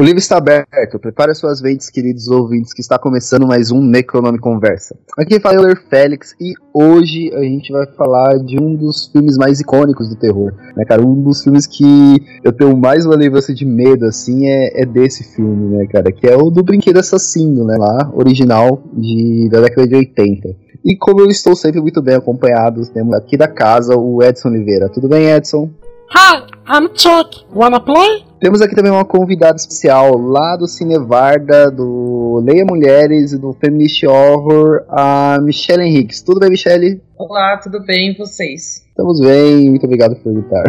O livro está aberto, prepare suas mentes, queridos ouvintes, que está começando mais um Necronome Conversa. Aqui fala Euler Félix e hoje a gente vai falar de um dos filmes mais icônicos do terror, né, cara? Um dos filmes que eu tenho mais uma lembrança de medo, assim, é, é, desse filme, né, cara? Que é o do Brinquedo Assassino, né, lá, original de, da década de 80. E como eu estou sempre muito bem acompanhado, temos aqui da casa o Edson Oliveira. Tudo bem, Edson? Hi, I'm Chuck. Wanna play? Temos aqui também uma convidada especial lá do Cinevarda, do Leia Mulheres e do Feminist Horror, a Michelle Henriques. Tudo bem, Michelle? Olá, tudo bem e vocês? Estamos bem, muito obrigado por perguntar.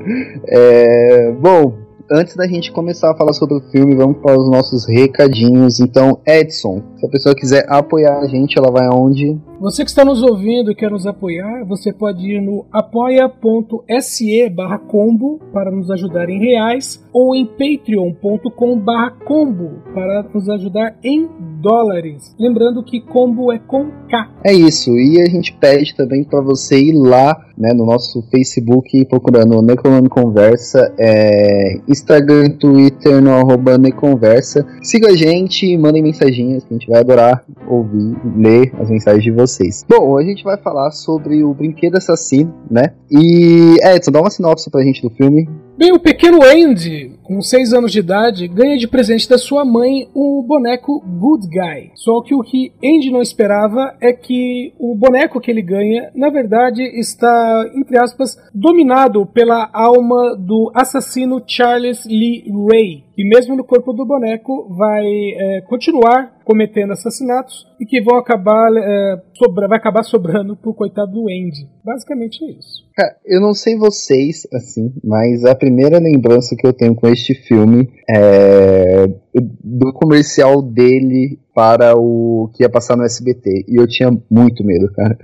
é, bom, antes da gente começar a falar sobre o filme, vamos para os nossos recadinhos. Então, Edson, se a pessoa quiser apoiar a gente, ela vai aonde? Você que está nos ouvindo e quer nos apoiar, você pode ir no apoia.se barra combo para nos ajudar em reais ou em patreon.com barra combo para nos ajudar em dólares. Lembrando que combo é com K. É isso, e a gente pede também para você ir lá né, no nosso Facebook procurando Necronome Conversa, é, Instagram, Twitter, no arroba Neconversa. Siga a gente, mandem mensaginhas que a gente vai adorar ouvir, ler as mensagens de vocês vocês. Bom, hoje a gente vai falar sobre o Brinquedo Assassino, né? E Edson, dá uma sinopse pra gente do filme. Bem, o pequeno Andy, com 6 anos de idade, ganha de presente da sua mãe o boneco Good Guy. Só que o que Andy não esperava é que o boneco que ele ganha, na verdade, está, entre aspas, dominado pela alma do assassino Charles Lee Ray, que mesmo no corpo do boneco vai é, continuar cometendo assassinatos e que vão acabar é, sobra, vai acabar sobrando pro coitado do Andy. Basicamente é isso. Eu não sei vocês, assim, mas a primeira lembrança que eu tenho com este filme é do comercial dele para o que ia passar no SBT. E eu tinha muito medo, cara.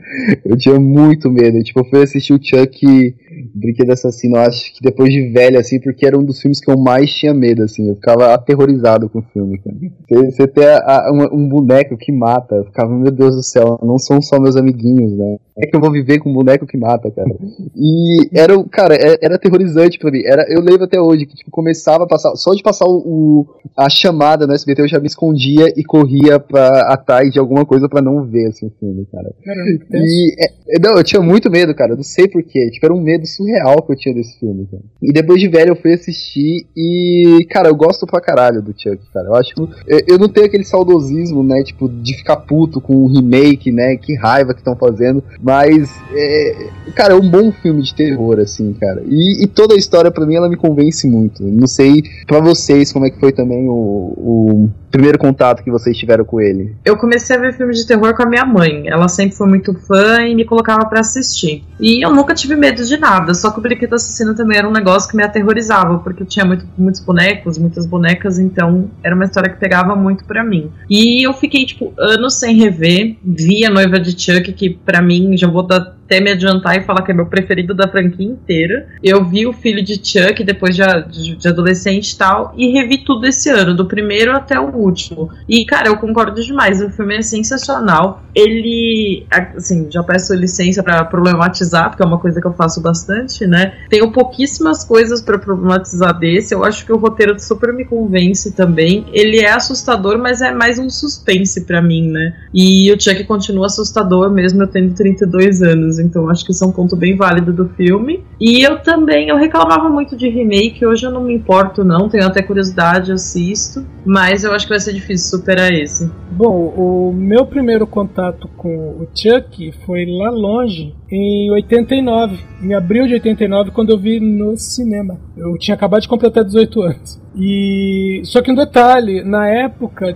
Eu tinha muito medo. Tipo, eu fui assistir o Chuck Brinquedo Assassino, acho que depois de velho, assim, porque era um dos filmes que eu mais tinha medo, assim. Eu ficava aterrorizado com o filme, cara. Você ter a, um, um, boneco que mata, eu ficava, meu Deus do céu, não são só meus amiguinhos, né? É que eu vou viver com um boneco que mata, cara. E era, cara, era, é, era aterrorizante pra mim. Era, eu lembro até hoje que, tipo, começava a passar, só de passar o a chamada no SBT, eu já me escondia e corria pra, atrás de alguma coisa para não ver, assim, o filme, cara. Caramba, e, é, não, eu tinha muito medo, cara, não sei porquê. Tipo, era um medo surreal que eu tinha desse filme, cara. E depois de velho eu fui assistir e, cara, eu gosto pra caralho do Chuck, cara. Eu acho que. Eu, eu não tenho aquele saudosismo, né, tipo, de ficar puto com o remake, né, que raiva que estão fazendo. Mas, é, cara, é um bom filme de terror, assim, cara. E, e toda a história, para mim, ela me convence muito. Não sei para vocês como é que foi também o, o primeiro contato que vocês tiveram com ele? Eu comecei a ver filmes de terror com a minha mãe. Ela sempre foi muito fã e me colocava para assistir. E eu nunca tive medo de nada, só que o Brinquedo Assassino também era um negócio que me aterrorizava, porque tinha muito, muitos bonecos, muitas bonecas, então era uma história que pegava muito para mim. E eu fiquei, tipo, anos sem rever. Vi a noiva de Chuck, que para mim, já vou dar até me adiantar e falar que é meu preferido da franquia inteira. Eu vi o filho de Chuck depois de, de, adolescente e tal, e revi tudo esse ano, do primeiro até o último. E, cara, eu concordo demais, o filme é sensacional. Ele, assim, já peço licença para problematizar, porque é uma coisa que eu faço bastante, né? Tenho pouquíssimas coisas para problematizar desse, eu acho que o roteiro super me convence também. Ele é assustador, mas é mais um suspense para mim, né? E o Chuck continua assustador mesmo eu tendo 32 anos então acho que isso é um ponto bem válido do filme. E eu também, eu reclamava muito de remake, hoje eu não me importo não, tenho até curiosidade, assisto, mas eu acho que vai ser difícil superar esse. Bom, o meu primeiro contato com o Chuck foi lá longe, em 89, em abril de 89, quando eu vi no cinema. Eu tinha acabado de completar 18 anos. E só que um detalhe, na época,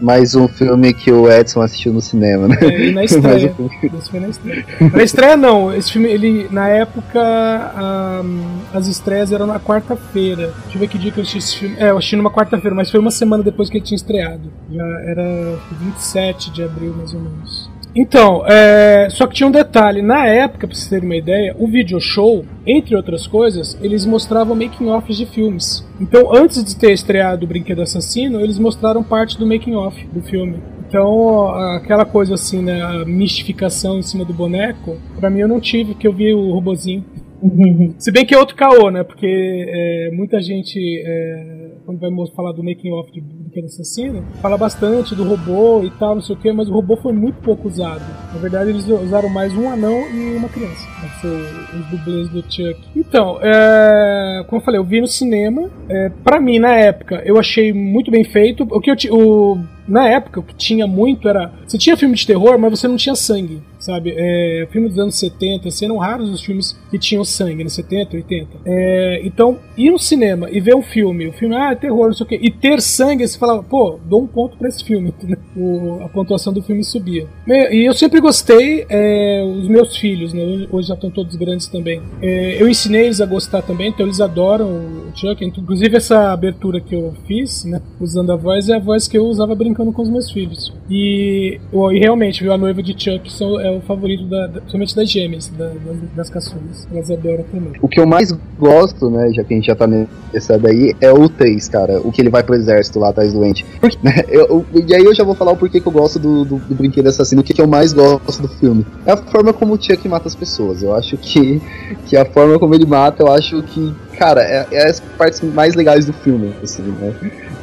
Mais um filme que o Edson assistiu no cinema, né? É, na estreia. Esse foi na estreia. Na estreia não, esse filme, ele, na época, ahm, as estreias eram na quarta-feira. Deixa eu ver que dia que eu assisti esse filme. É, eu assisti numa quarta-feira, mas foi uma semana depois que ele tinha estreado. Já era 27 de abril, mais ou menos. Então, é, só que tinha um detalhe. Na época, pra vocês terem uma ideia, o video show, entre outras coisas, eles mostravam making-offs de filmes. Então, antes de ter estreado o Brinquedo Assassino, eles mostraram parte do making-off do filme. Então, aquela coisa assim, né, a mistificação em cima do boneco, pra mim eu não tive, porque eu vi o robozinho. Se bem que é outro caô, né? Porque é, muita gente, é, quando vai falar do making off de Brinquedo Assassino, fala bastante do robô e tal, não sei o que, mas o robô foi muito pouco usado. Na verdade, eles usaram mais um anão e uma criança. Pra ser os dublês do Chuck. Então, é, como eu falei, eu vi no cinema. É, pra mim, na época, eu achei muito bem feito. O que eu o, na época, o que tinha muito era. Você tinha filme de terror, mas você não tinha sangue, sabe? É, filme dos anos 70, assim, eram raros os filmes que tinham sangue, nos 70, 80. É, então, ir no cinema e ver um filme, o filme, ah, é terror, não sei o quê, e ter sangue, você falava, pô, dou um ponto pra esse filme. O- a pontuação do filme subia. E eu sempre gostei, é, os meus filhos, né? hoje- Hoje já estão todos grandes também. É, eu ensinei eles a gostar também, então eles adoram o Chuck. Inclusive, essa abertura que eu fiz, né? Usando a voz, é a voz que eu usava brincando com os meus filhos. E, e realmente, viu, a noiva de Chuck são, é o favorito, da, da, principalmente das gêmeas, da- das, das caçulas. Elas adoram também. O que eu mais gosto, né, já que a gente já tá nessa daí, é o 3, cara. O que ele vai pro exército lá atrás doente. Porque, né, eu- eu- e aí eu já vou falar o porquê que eu gosto do, do, do Brinquedo Assassino, o que, que eu mais gosto do filme. É a forma como o Chuck mata as pessoas. Eu acho que, que a forma como ele mata, eu acho que, cara, é, é as partes mais legais do filme, assim, né.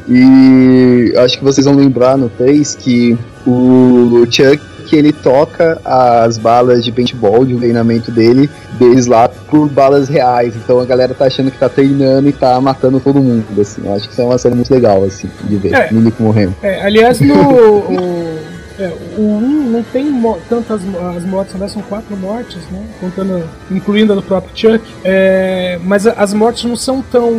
E acho que vocês vão lembrar no 3 que o Chuck que ele toca as balas de paintball de um treinamento dele, deles lá, por balas reais. Então a galera tá achando que tá treinando e tá matando todo mundo, assim. Eu acho que isso é uma cena muito legal, assim, de ver. É. Milico morrendo. É, aliás, no. O, é, o 1 não tem tantas as mortes, aliás, são quatro mortes, né? Contando, incluindo a do próprio Chuck. É, mas as mortes não são tão.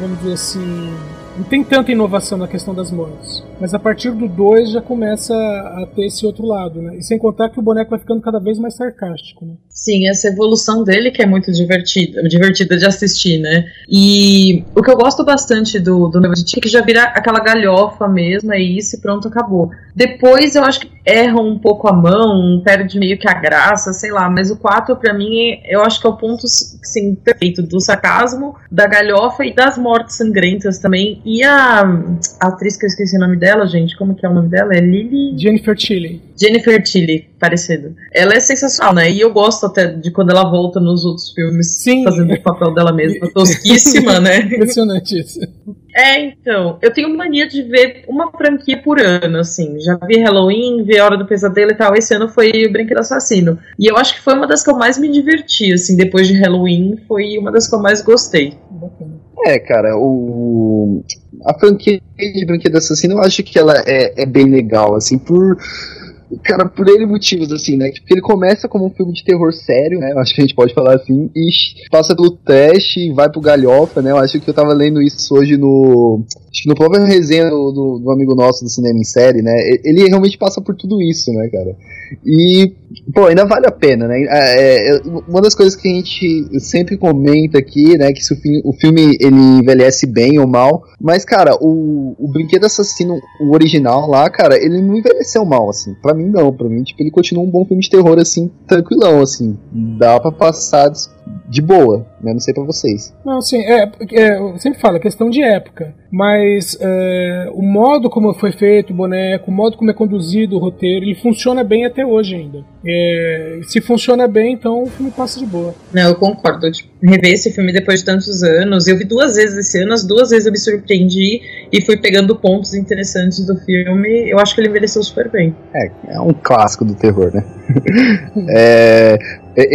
Vamos dizer assim. Não tem tanta inovação na questão das mortes. Mas a partir do 2 já começa a ter esse outro lado, né? E sem contar que o boneco vai ficando cada vez mais sarcástico, né? Sim, essa evolução dele que é muito divertida, divertida de assistir, né? E o que eu gosto bastante do, do Tia é que já vira aquela galhofa mesmo, é isso e pronto, acabou. Depois eu acho que erram um pouco a mão, perde meio que a graça, sei lá, mas o 4 pra mim eu acho que é o ponto assim, perfeito do sarcasmo, da galhofa e das mortes sangrentas também. E a, a atriz que eu esqueci o nome dela, gente, como que é o nome dela? É Lily Jennifer Tilly. Jennifer Tilly, parecido. Ela é sensacional, né? E eu gosto até de quando ela volta nos outros filmes Sim. fazendo o papel dela mesma. Tosquíssima, né? Impressionante isso. É, então. Eu tenho mania de ver uma franquia por ano, assim. Já vi Halloween, vi A Hora do Pesadelo e tal. Esse ano foi o Brinquedo Assassino. E eu acho que foi uma das que eu mais me diverti, assim, depois de Halloween. Foi uma das que eu mais gostei. Bacana. É, cara, o. A franquia de Brinquedo Assassino eu acho que ela é, é bem legal, assim, por. Cara, por N motivos, assim, né? Porque ele começa como um filme de terror sério, né? Acho que a gente pode falar assim, e passa pelo trash e vai pro galhofa, né? Eu acho que eu tava lendo isso hoje no. Acho que no próprio resenha do, do, do amigo nosso do cinema em série, né? Ele realmente passa por tudo isso, né, cara? E, pô, ainda vale a pena, né? É, é, uma das coisas que a gente sempre comenta aqui, né, que se o, fi- o filme ele envelhece bem ou mal, mas, cara, o, o Brinquedo Assassino, o original lá, cara, ele não envelheceu mal, assim. Pra mim, não. Pra mim, tipo, ele continua um bom filme de terror, assim, tranquilão, assim. Dá pra passar de- boa, né? Não sei pra vocês. Não, sim, é, é, eu sempre falo, é questão de época. Mas é, o modo como foi feito o boneco, o modo como é conduzido o roteiro, ele funciona bem até hoje ainda. É, se funciona bem, então o filme passa de boa. Não, eu concordo. Tipo, rever esse filme depois de tantos anos. Eu vi duas vezes esse ano, as duas vezes eu me surpreendi e fui pegando pontos interessantes do filme. Eu acho que ele envelheceu super bem. É, é um clássico do terror, né? é,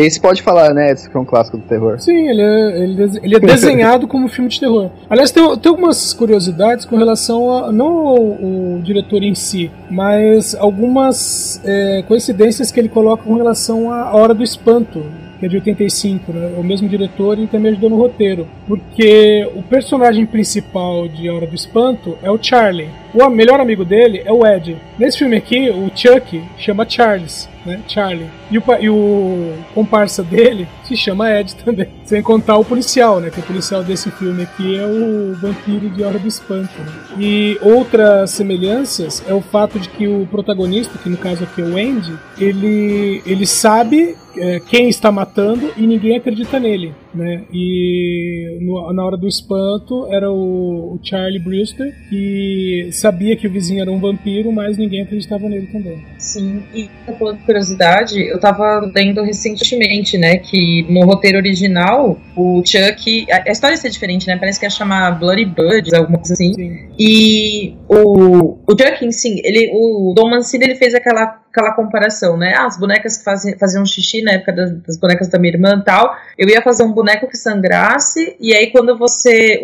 Esse pode falar, né? Esse que é um clássico do terror. Sim, ele é, ele, des- ele é desenhado como filme de terror. Aliás, tem, tem algumas curiosidades com relação a. não ao, ao diretor em si, mas algumas é, coincidências que ele coloca com relação à Hora do Espanto. Que é de 85, né? O mesmo diretor e também ajudou no roteiro. Porque o personagem principal de Hora do Espanto é o Charlie. O melhor amigo dele é o Ed. Nesse filme aqui, o Chuck chama Charles, né? Charlie. E o, e o comparsa dele se chama Ed também. Sem contar o policial, né? Que o policial desse filme aqui é o vampiro de Hora do Espanto. né? E outras semelhanças é o fato de que o protagonista, que no caso aqui é o Andy, ele, ele sabe é, quem está matando e ninguém acredita nele, né? E no- na hora do espanto era o, o Charlie Brewster que sabia que o vizinho era um vampiro, mas ninguém acreditava nele também. Sim, e de curiosidade, eu tava lendo recentemente, né, que no roteiro original, o Chuck. A, a história ia ser diferente, né? Parece que ia chamar Bloody Buds, alguma coisa assim. Sim. E o, o Chuck, sim, ele, o Dom Mancini ele fez aquela, aquela comparação, né? Ah, as bonecas que fazem, faziam xixi na época das, das bonecas da minha irmã e tal. Eu ia fazer um boneco que sangrasse, e aí quando você.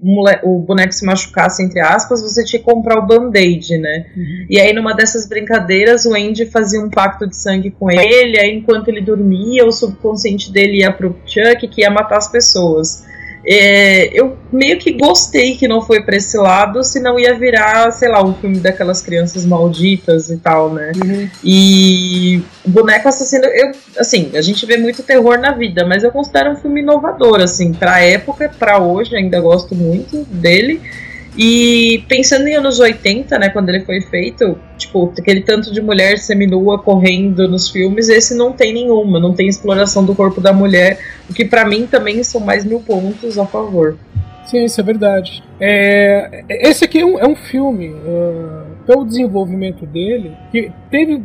Mole- o boneco se machucasse, entre aspas, você tinha que comprar o band-aid, né? E aí, numa dessas brincadeiras, o Andy fazia um pacto de sangue com ele, aí enquanto ele dormia, o subconsciente dele ia pro Chuck, que ia matar as pessoas. É, eu meio que gostei que não foi pra esse lado, senão ia virar, sei lá, um filme daquelas crianças malditas e tal, né? E o Boneco Assassino, eu, assim, a gente vê muito terror na vida, mas eu considero um filme inovador, assim, pra época, pra hoje, ainda gosto muito dele. E pensando em anos 80, né, quando ele foi feito, tipo, aquele tanto de mulher seminua correndo nos filmes, esse não tem nenhuma, não tem exploração do corpo da mulher, o que pra mim também são mais mil pontos a favor. Sim, isso é verdade. É, esse aqui é um, é um filme, uh, pelo desenvolvimento dele, que teve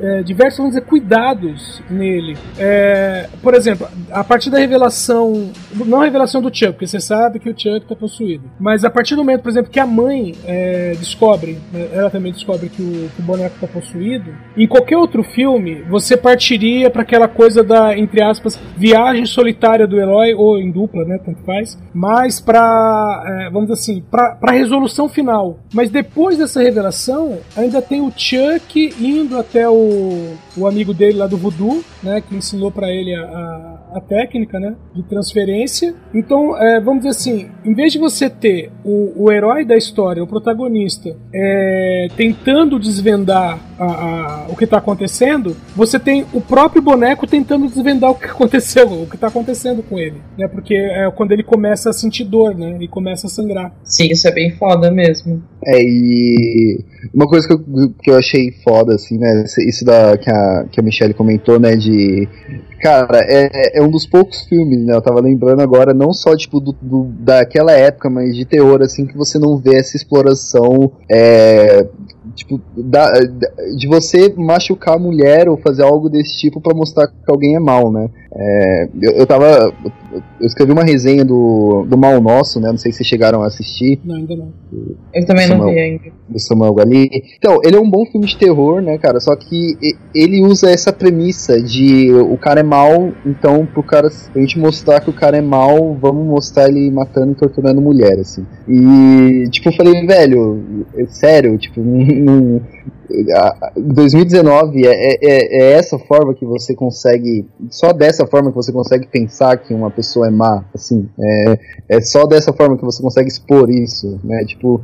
é, diversos vamos dizer, cuidados nele. É, por exemplo, a partir da revelação, não a revelação do Chuck, porque você sabe que o Chuck está possuído, mas a partir do momento, por exemplo, que a mãe é, descobre, né, ela também descobre que o, que o boneco está possuído, em qualquer outro filme, você partiria para aquela coisa da, entre aspas, viagem solitária do herói, ou em dupla, né, tanto faz, mas para, é, vamos dizer assim, para a resolução final. Mas depois dessa revelação, ainda tem o Chuck indo até o, o amigo dele lá do Voodoo, né, que ensinou para ele a, a, técnica, né, de transferência. Então, é, vamos dizer assim, em vez de você ter o, o herói da história, o protagonista, é, tentando desvendar a, a, o que está acontecendo, você tem o próprio boneco tentando desvendar o que aconteceu, o que está acontecendo com ele, né, porque é quando ele começa a sentir dor, né, e começa a sangrar. Sim, isso é bem foda mesmo. É, e uma coisa que eu, que eu achei foda, assim, né, isso da, que, a, que a Michelle comentou, né, de... Cara, é, é um dos poucos filmes, né, eu tava lembrando agora, não só, tipo, do, do, daquela época, mas de terror, assim, que você não vê essa exploração, é, tipo, da, de você machucar a mulher ou fazer algo desse tipo para mostrar que alguém é mal, né. É, eu, eu tava... Eu escrevi uma resenha do, do Mal Nosso, né, não sei se vocês chegaram a assistir. Não, ainda não. Eu também Samuel, não vi ainda. Do Samuel Gali. Então, ele é um bom filme de terror, né, cara? Só que ele usa essa premissa de o cara é mal, então pro cara a gente mostrar que o cara é mal, vamos mostrar ele matando e torturando mulher, assim. E, tipo, eu falei, velho, é sério, tipo, não, 2019 é, é, é, essa forma que você consegue, só dessa forma que você consegue pensar que uma pessoa é má, assim, é, é só dessa forma que você consegue expor isso, né, tipo,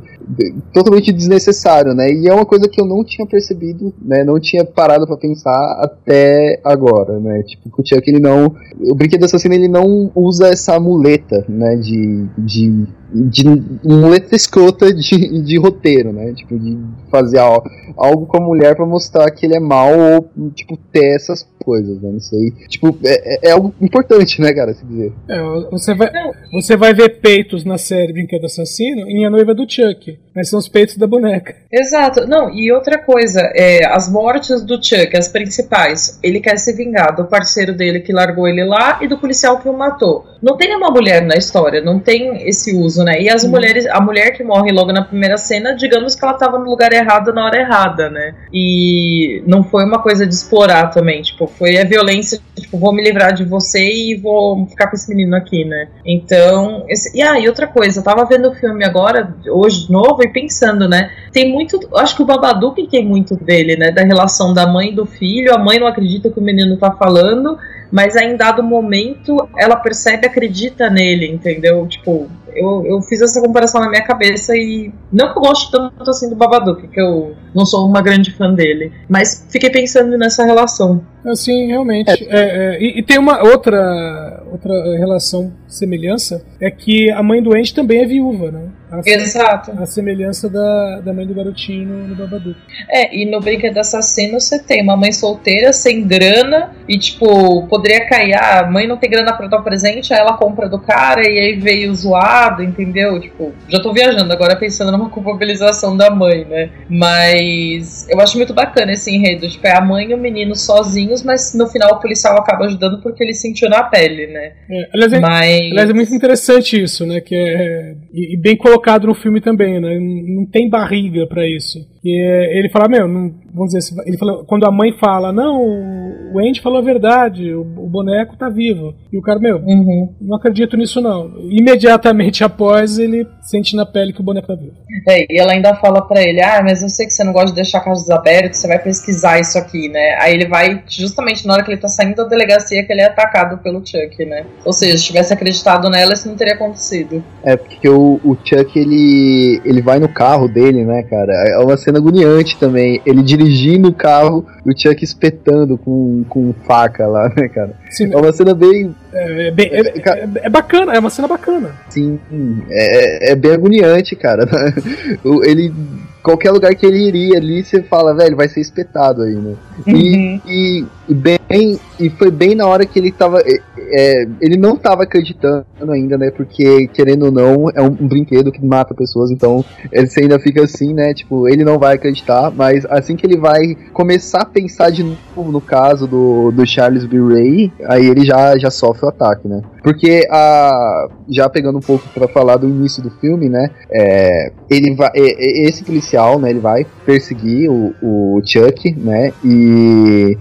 totalmente desnecessário, né, e é uma coisa que eu não tinha percebido, né, não tinha parado para pensar até agora, né, tipo, o Chuck ele não, o Brinquedo Assassino ele não usa essa muleta, né, de, de de muleta escrota de, de roteiro, né? Tipo, de fazer algo, algo com a mulher para mostrar que ele é mal ou, tipo, ter essas coisas, né? Não sei. Tipo, é, é algo importante, né, cara, se dizer. É, você vai, você vai ver peitos na série Brinquedo Assassino em A Noiva do Chuck, mas são os peitos da boneca. Exato. Não, e outra coisa, é, as mortes do Chuck, as principais, ele quer se vingar do parceiro dele que largou ele lá e do policial que o matou. Não tem uma mulher na história, não tem esse uso, né? E as hum. mulheres, a mulher que morre logo na primeira cena, digamos que ela tava no lugar errado na hora errada, né? E não foi uma coisa de explorar também, tipo, foi a violência tipo, vou me livrar de você e vou ficar com esse menino aqui, né? Então, esse... e ah, e outra coisa, eu tava vendo o filme agora, hoje de novo, e pensando, né? Tem muito, acho que o Babadook tem muito dele, né? Da relação da mãe e do filho, a mãe não acredita que o menino tá falando, mas aí, em dado momento ela percebe, acredita nele, entendeu? Tipo, eu, eu fiz essa comparação na minha cabeça e não que eu goste tanto assim do Babadook, que eu não sou uma grande fã dele, mas fiquei pensando nessa relação. Assim, realmente. É. É, é, e, e, tem uma outra, outra relação, semelhança, é que a mãe doente também é viúva, né? A, Exato. A semelhança da, da mãe do garotinho no, no Babadook. É, e no Brinquedo Assassino você tem uma mãe solteira, sem grana, e tipo, poderia cair, ah, a mãe não tem grana pra dar presente, aí ela compra do cara e aí veio zoado, entendeu? Tipo, já tô viajando agora pensando numa culpabilização da mãe, né? Mas eu acho muito bacana esse enredo, tipo, é a mãe e o menino sozinhos, mas no final o policial acaba ajudando porque ele sentiu na pele, né? É, aliás, é, mas... aliás, é muito interessante isso, né? Que é, e, e bem colocado no filme também, né? Não tem barriga para isso. E ele fala, meu, não, vamos dizer, ele fala, quando a mãe fala, não, o Andy falou a verdade, o, o boneco tá vivo. E o cara, meu, uhum. não acredito nisso não. Imediatamente após, ele sente na pele que o boneco tá vivo. É, e ela ainda fala para ele, ah, mas eu sei que você não gosta de deixar casos abertos, você vai pesquisar isso aqui, né? Aí ele vai, justamente na hora que ele tá saindo da delegacia, que ele é atacado pelo Chuck, né? Ou seja, se tivesse acreditado nela, isso não teria acontecido. É, porque o, o Chuck, ele, ele vai no carro dele, né, cara? É uma cena agoniante também. Ele dirigindo o carro e o Chuck espetando com, com faca lá, né, cara? Sim. É uma cena bem. É, é, bem, é, é, é, bacana, é uma cena bacana. Sim, é, é bem agoniante, cara. ele qualquer lugar que ele iria ali, você fala, velho, vai ser espetado aí, né? Uhum. E, e, e, bem, e foi bem na hora que ele tava. É, é, ele não tava acreditando ainda, né? Porque, querendo ou não, é um, um, brinquedo que mata pessoas, então ele ainda fica assim, né? Tipo, ele não vai acreditar, mas assim que ele vai começar a pensar de novo no caso do, do Charles B. Ray, aí ele já, já sofre o ataque, né? Porque a. Já pegando um pouco para falar do início do filme, né? É, ele vai. É, esse policial, né? Ele vai perseguir o, o Chuck, né? E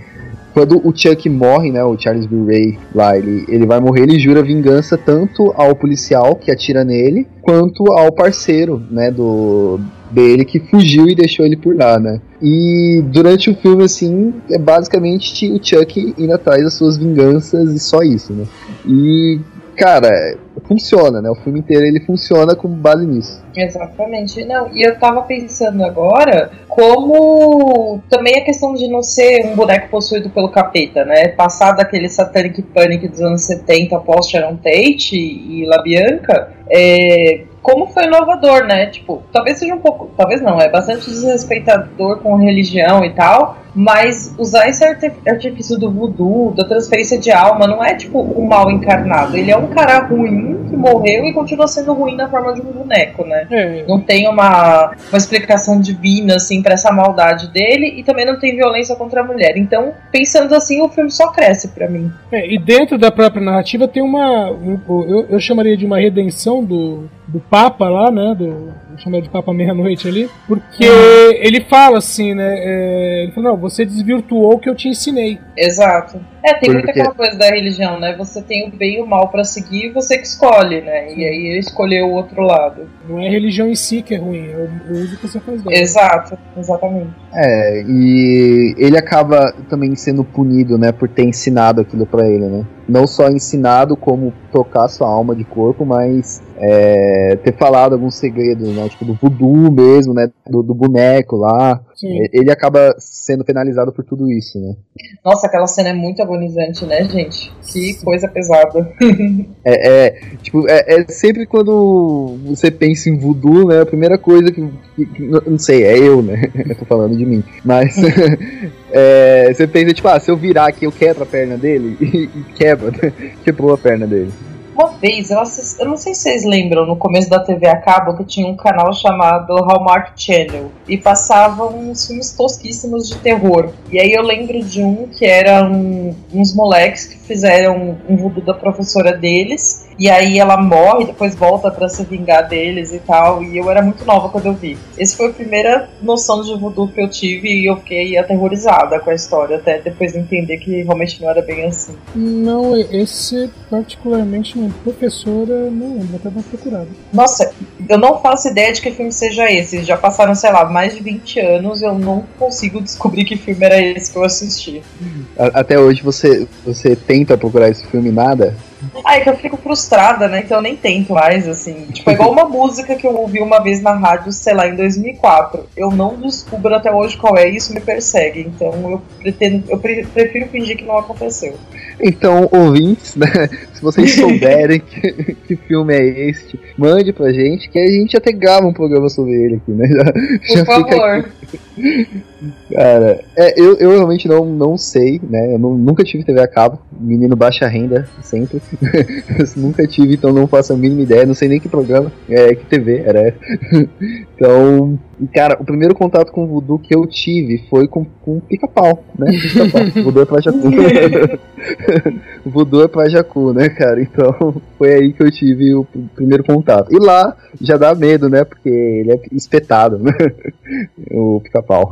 quando o Chuck morre, né, o Charles B. Ray lá, ele, ele vai morrer, ele jura vingança tanto ao policial que atira nele, quanto ao parceiro, né, do dele que fugiu e deixou ele por lá, né? E durante o filme, assim, é basicamente o Chuck indo atrás das suas vinganças e só isso, né? E cara, funciona, né? O filme inteiro ele funciona com base nisso. Exatamente. Não, e eu tava pensando agora como também a questão de não ser um boneco possuído pelo capeta, né? Passar daquele Satanic Panic dos anos 70 após Sharon Tate e La Bianca, é, como foi inovador, né? Tipo, talvez seja um pouco, talvez não, é bastante desrespeitador com religião e tal, mas usar esse artifício do voodoo, da transferência de alma, não é tipo o um mal encarnado. Ele é um cara ruim que morreu e continua sendo ruim na forma de um boneco, né? É. Não tem uma, uma explicação divina, assim, pra essa maldade dele e também não tem violência contra a mulher. Então, pensando assim, o filme só cresce para mim. É, e dentro da própria narrativa tem uma. Um, eu, eu chamaria de uma redenção do, do Papa lá, né? Do, chamar de Papa Meia-Noite ali, porque ele fala assim, né? É, ele fala, não, você desvirtuou o que eu te ensinei. Exato. É, tem muita aquela coisa da religião, né? Você tem o bem e o mal para seguir, você que escolhe, né? E aí ele escolheu o outro lado. Não é a religião em si que é ruim, é o uso que você faz dela. Exato, exatamente. É, e ele acaba também sendo punido, né, por ter ensinado aquilo para ele, né? Não só ensinado como tocar sua alma de corpo, mas é, ter falado alguns segredos, né? Tipo, do voodoo mesmo, né? Do, do boneco lá. Sim. Ele acaba sendo penalizado por tudo isso, né? Nossa, aquela cena é muito agonizante, né, gente? Que coisa pesada. é, é, tipo, é, é, sempre quando você pensa em voodoo, né? A primeira coisa que, que, que não sei, é eu, né? Eu tô falando de mim. Mas é, você pensa, tipo, ah, se eu virar aqui, eu quebro a perna dele e, quebra, quebrou a perna dele. Uma vez, eu, eu não sei se vocês lembram, no começo da TV a cabo, que tinha um canal chamado Hallmark Channel. E passavam uns filmes tosquíssimos de terror. E aí eu lembro de um que eram uns moleques que fizeram um voodoo da professora deles. E aí ela morre, depois volta para se vingar deles e tal. E eu era muito nova quando eu vi. Esse foi a primeira noção de voodoo que eu tive e eu fiquei aterrorizada com a história, até depois entender que realmente não era bem assim. Não, esse particularmente não. Professora, não lembro, até dar procurado. Nossa, eu não faço ideia de que filme seja esse. Já passaram, sei lá, mais de 20 anos e eu não consigo descobrir que filme era esse que eu assisti. Até hoje você, você tenta procurar esse filme nada? Ah, é que eu fico frustrada, né? Então eu nem tento mais, assim. Tipo, é igual uma música que eu ouvi uma vez na rádio, sei lá, em 2004. Eu não descubro até hoje qual é e isso me persegue. Então eu, pretendo, eu pre prefiro fingir que não aconteceu. Então, ouvintes, né? Se vocês souberem que, que, filme é este, mande pra gente, que a gente até grava um programa sobre ele aqui, né? Já, Por já favor. Cara, é, eu, eu realmente não, não sei, né? Eu não, nunca tive TV a cabo, menino baixa renda, sempre. nunca tive, então não faço a mínima ideia, não sei nem que programa, é, que TV era essa. então, cara, o primeiro contato com o voodoo que eu tive foi com, com pica-pau, né? Pica-pau. voodoo é pra Jacu. voodoo é pra Jacu, né, cara? Então, foi aí que eu tive o primeiro contato. E lá já dá medo, né? Porque ele é espetado, né? o pica-pau.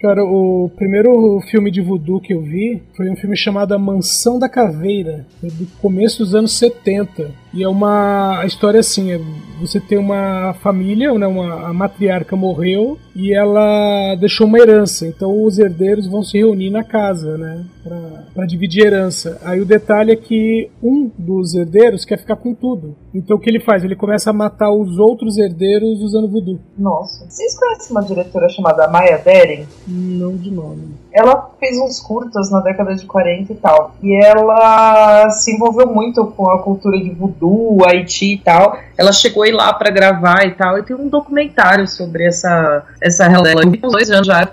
Cara, o primeiro filme de voodoo que eu vi foi um filme chamado A Mansão da Caveira, do começo dos anos 70. E é uma a história assim, é, você tem uma família, né, uma, a matriarca morreu e ela deixou uma herança. Então os herdeiros vão se reunir na casa, né, para dividir herança. Aí o detalhe é que um dos herdeiros quer ficar com tudo. Então o que ele faz? Ele começa a matar os outros herdeiros usando voodoo. Nossa. Vocês conhecem uma diretora chamada Maya Deren? Não de nome. Ela fez uns curtas na década de 40 e tal. E ela se envolveu muito com a cultura de voodoo, Haiti e tal. Ela chegou a ir lá para gravar e tal. E tem um documentário sobre essa, essa relação. Uns dois já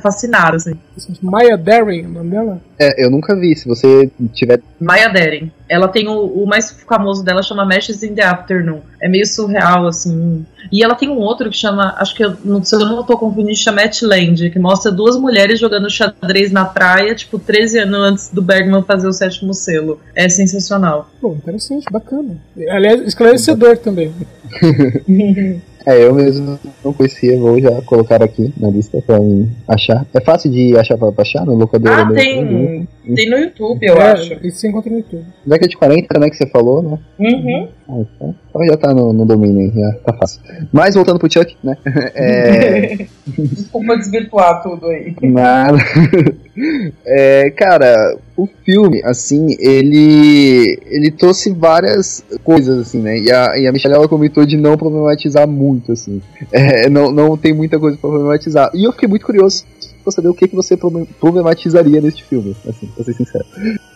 fascinado, assim. Maya Deren, o nome dela? É, eu nunca vi. Se você tiver. Maya Deren. Ela tem o, o mais famoso dela, chama Meshes in the Afternoon. É meio surreal, assim. E ela tem um outro que chama, acho que eu, se eu não tô confundindo, chama Land, que mostra duas mulheres jogando xadrez na praia, tipo, 13 anos antes do Bergman fazer o sétimo selo. É sensacional. Pô, interessante, bacana. Aliás, esclarecedor também. É, eu mesmo não conhecia, vou já colocar aqui na lista pra mim achar. É fácil de achar pra baixar no locador? Ah, tem, tem no YouTube, eu é, acho. Isso você encontra no YouTube. Década de 40, né, que você falou, né? Uhum. Ah, então, então já tá no, no domínio, já tá fácil. Mas voltando pro Chuck, né? É... Desculpa desvirtuar tudo aí. Nada. É, cara, o filme, assim, ele ele trouxe várias coisas, assim, né? E a, e a Michelle, ela comentou de não problematizar muito, assim. É, não, não tem muita coisa pra problematizar. E eu fiquei muito curioso pra saber o que, que você problematizaria neste filme, assim, pra ser sincero.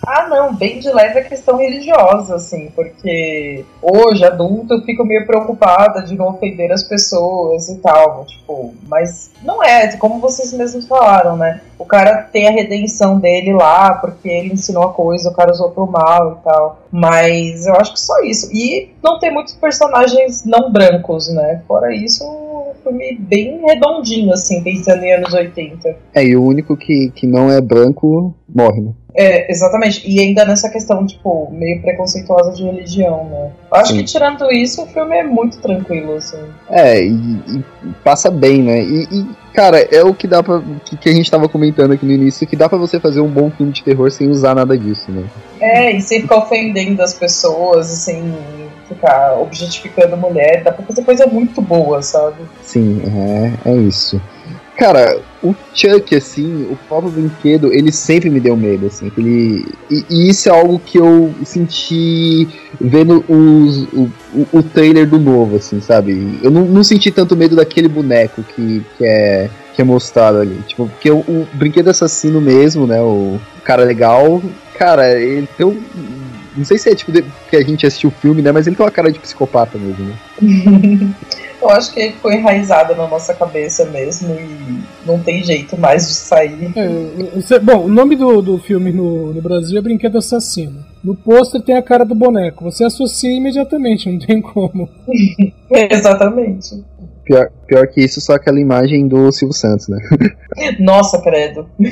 Ah, não, bem de leve a questão religiosa, assim, porque hoje, adulto, eu fico meio preocupada de não ofender as pessoas e tal, tipo, mas não é, como vocês mesmos falaram, né? O cara tem a redenção dele lá, porque ele ensinou a coisa, o cara usou pro mal e tal. Mas eu acho que só isso. E não tem muitos personagens não brancos, né? Fora isso, filme bem redondinho, assim, pensando em anos 80. É, e o único que, que não é branco morre, né? É, exatamente. E ainda nessa questão, tipo, meio preconceituosa de religião, né? Eu acho Sim. que tirando isso, o filme é muito tranquilo, assim. É, e, e passa bem, né? E, e, cara, é o que dá pra. Que, que, a gente tava comentando aqui no início, que dá pra você fazer um bom filme de terror sem usar nada disso, né? É, e sem ficar ofendendo as pessoas, sem ficar objetificando mulher, dá pra fazer coisa muito boa, sabe? Sim, é, é isso. Cara, o Chuck, assim, o próprio brinquedo, ele sempre me deu medo, assim. Ele, e, e isso é algo que eu senti vendo os, o, o, trailer do novo, assim, sabe? Eu não, não senti tanto medo daquele boneco que, que é que é mostrado ali. Tipo, porque o, o brinquedo assassino mesmo, né? O cara legal, cara, ele tem um não sei se é tipo que a gente assistiu o filme, né? Mas ele tem uma cara de psicopata mesmo, né? Eu acho que ele ficou enraizado na nossa cabeça mesmo e não tem jeito mais de sair. É, bom, o nome do, do filme no, no Brasil é Brinquedo Assassino. no pôster tem a cara do boneco. Você associa imediatamente, não tem como. Exatamente. Pior, pior que isso, só aquela imagem do Silvio Santos, né? Nossa, credo.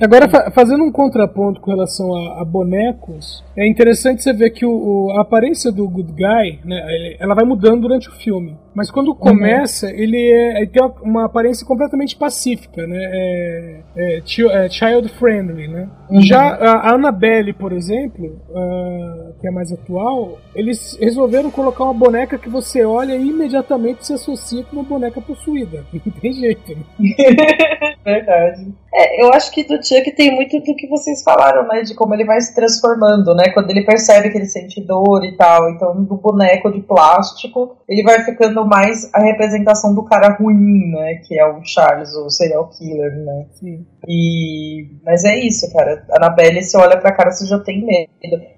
Agora, fa- fazendo um contraponto com relação a, a bonecos, é interessante você ver que o, o- a aparência do Good Guy, né, ele- ela vai mudando durante o filme. Mas quando começa, ele, é, ele tem uma, uma aparência completamente pacífica, né? É, é é child friendly, né? Já a Annabelle, por exemplo, ah, que é mais atual, eles resolveram colocar uma boneca que você olha e imediatamente se associa com uma boneca possuída. Não tem jeito, né? Verdade. É, eu acho que do Chuck tem muito do que vocês falaram, né? De como ele vai se transformando, né? Quando ele percebe que ele sente dor e tal. Então, do boneco de plástico, ele vai ficando mais a representação do cara ruim, né? Que é o Charles, o serial killer, né? Sim. E... Mas é isso, cara. A Annabelle, você olha pra cara, você já tem medo.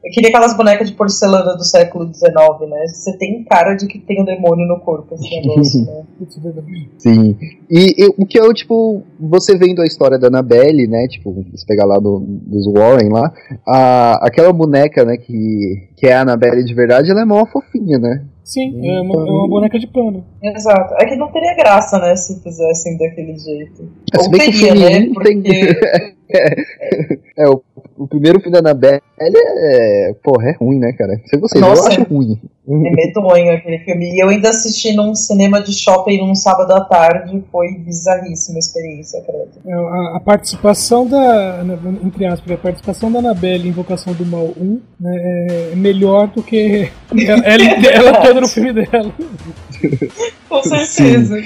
Eu queria aquelas bonecas de porcelana do século XIX, né? Você tem cara de que tem um demônio no corpo, esse negócio, né? É. Sim. E, e o que eu, tipo, você vendo a história da Annabelle, né? Tipo, se pegar lá do, dos Warren lá, a, aquela boneca, né, que, que é a Annabelle de verdade, ela é mó fofinha, né? Sim, é uma, é uma boneca de pano. Exato. É que não teria graça, né, se fizessem daquele jeito. É, se Ou bem que o teria, filme né? um tem- Porque É, o, o primeiro filme da Annabelle é. Porra, é ruim, né, cara? Se vocês eu Nossa. acho ruim. é medonho aquele filme. E eu ainda assisti num cinema de shopping num sábado à tarde. Foi bizarríssima a experiência, credo. É, A, a participação da. Entre aspas, a participação da Annabelle em Invocação do Mal 1 né, é melhor do que ela, ela, ela toda no filme dela. Com certeza.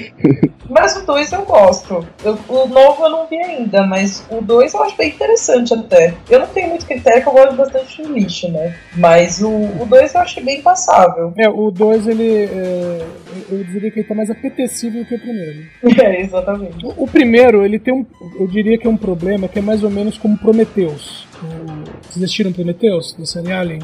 Mas o 2 eu gosto. Eu- o novo eu não vi ainda, mas o 2 eu acho bem interessante até. Eu não tenho muito critério, que eu gosto bastante de lixo, né? Mas o 2 eu achei bem passável. É, o 2 ele. é, eu diria que ele tá mais apetecível que o primeiro. É, exatamente. O, o primeiro, ele tem um. Eu diria que é um problema que é mais ou menos como Prometheus. Vocês assistiram Prometheus, da série Alien?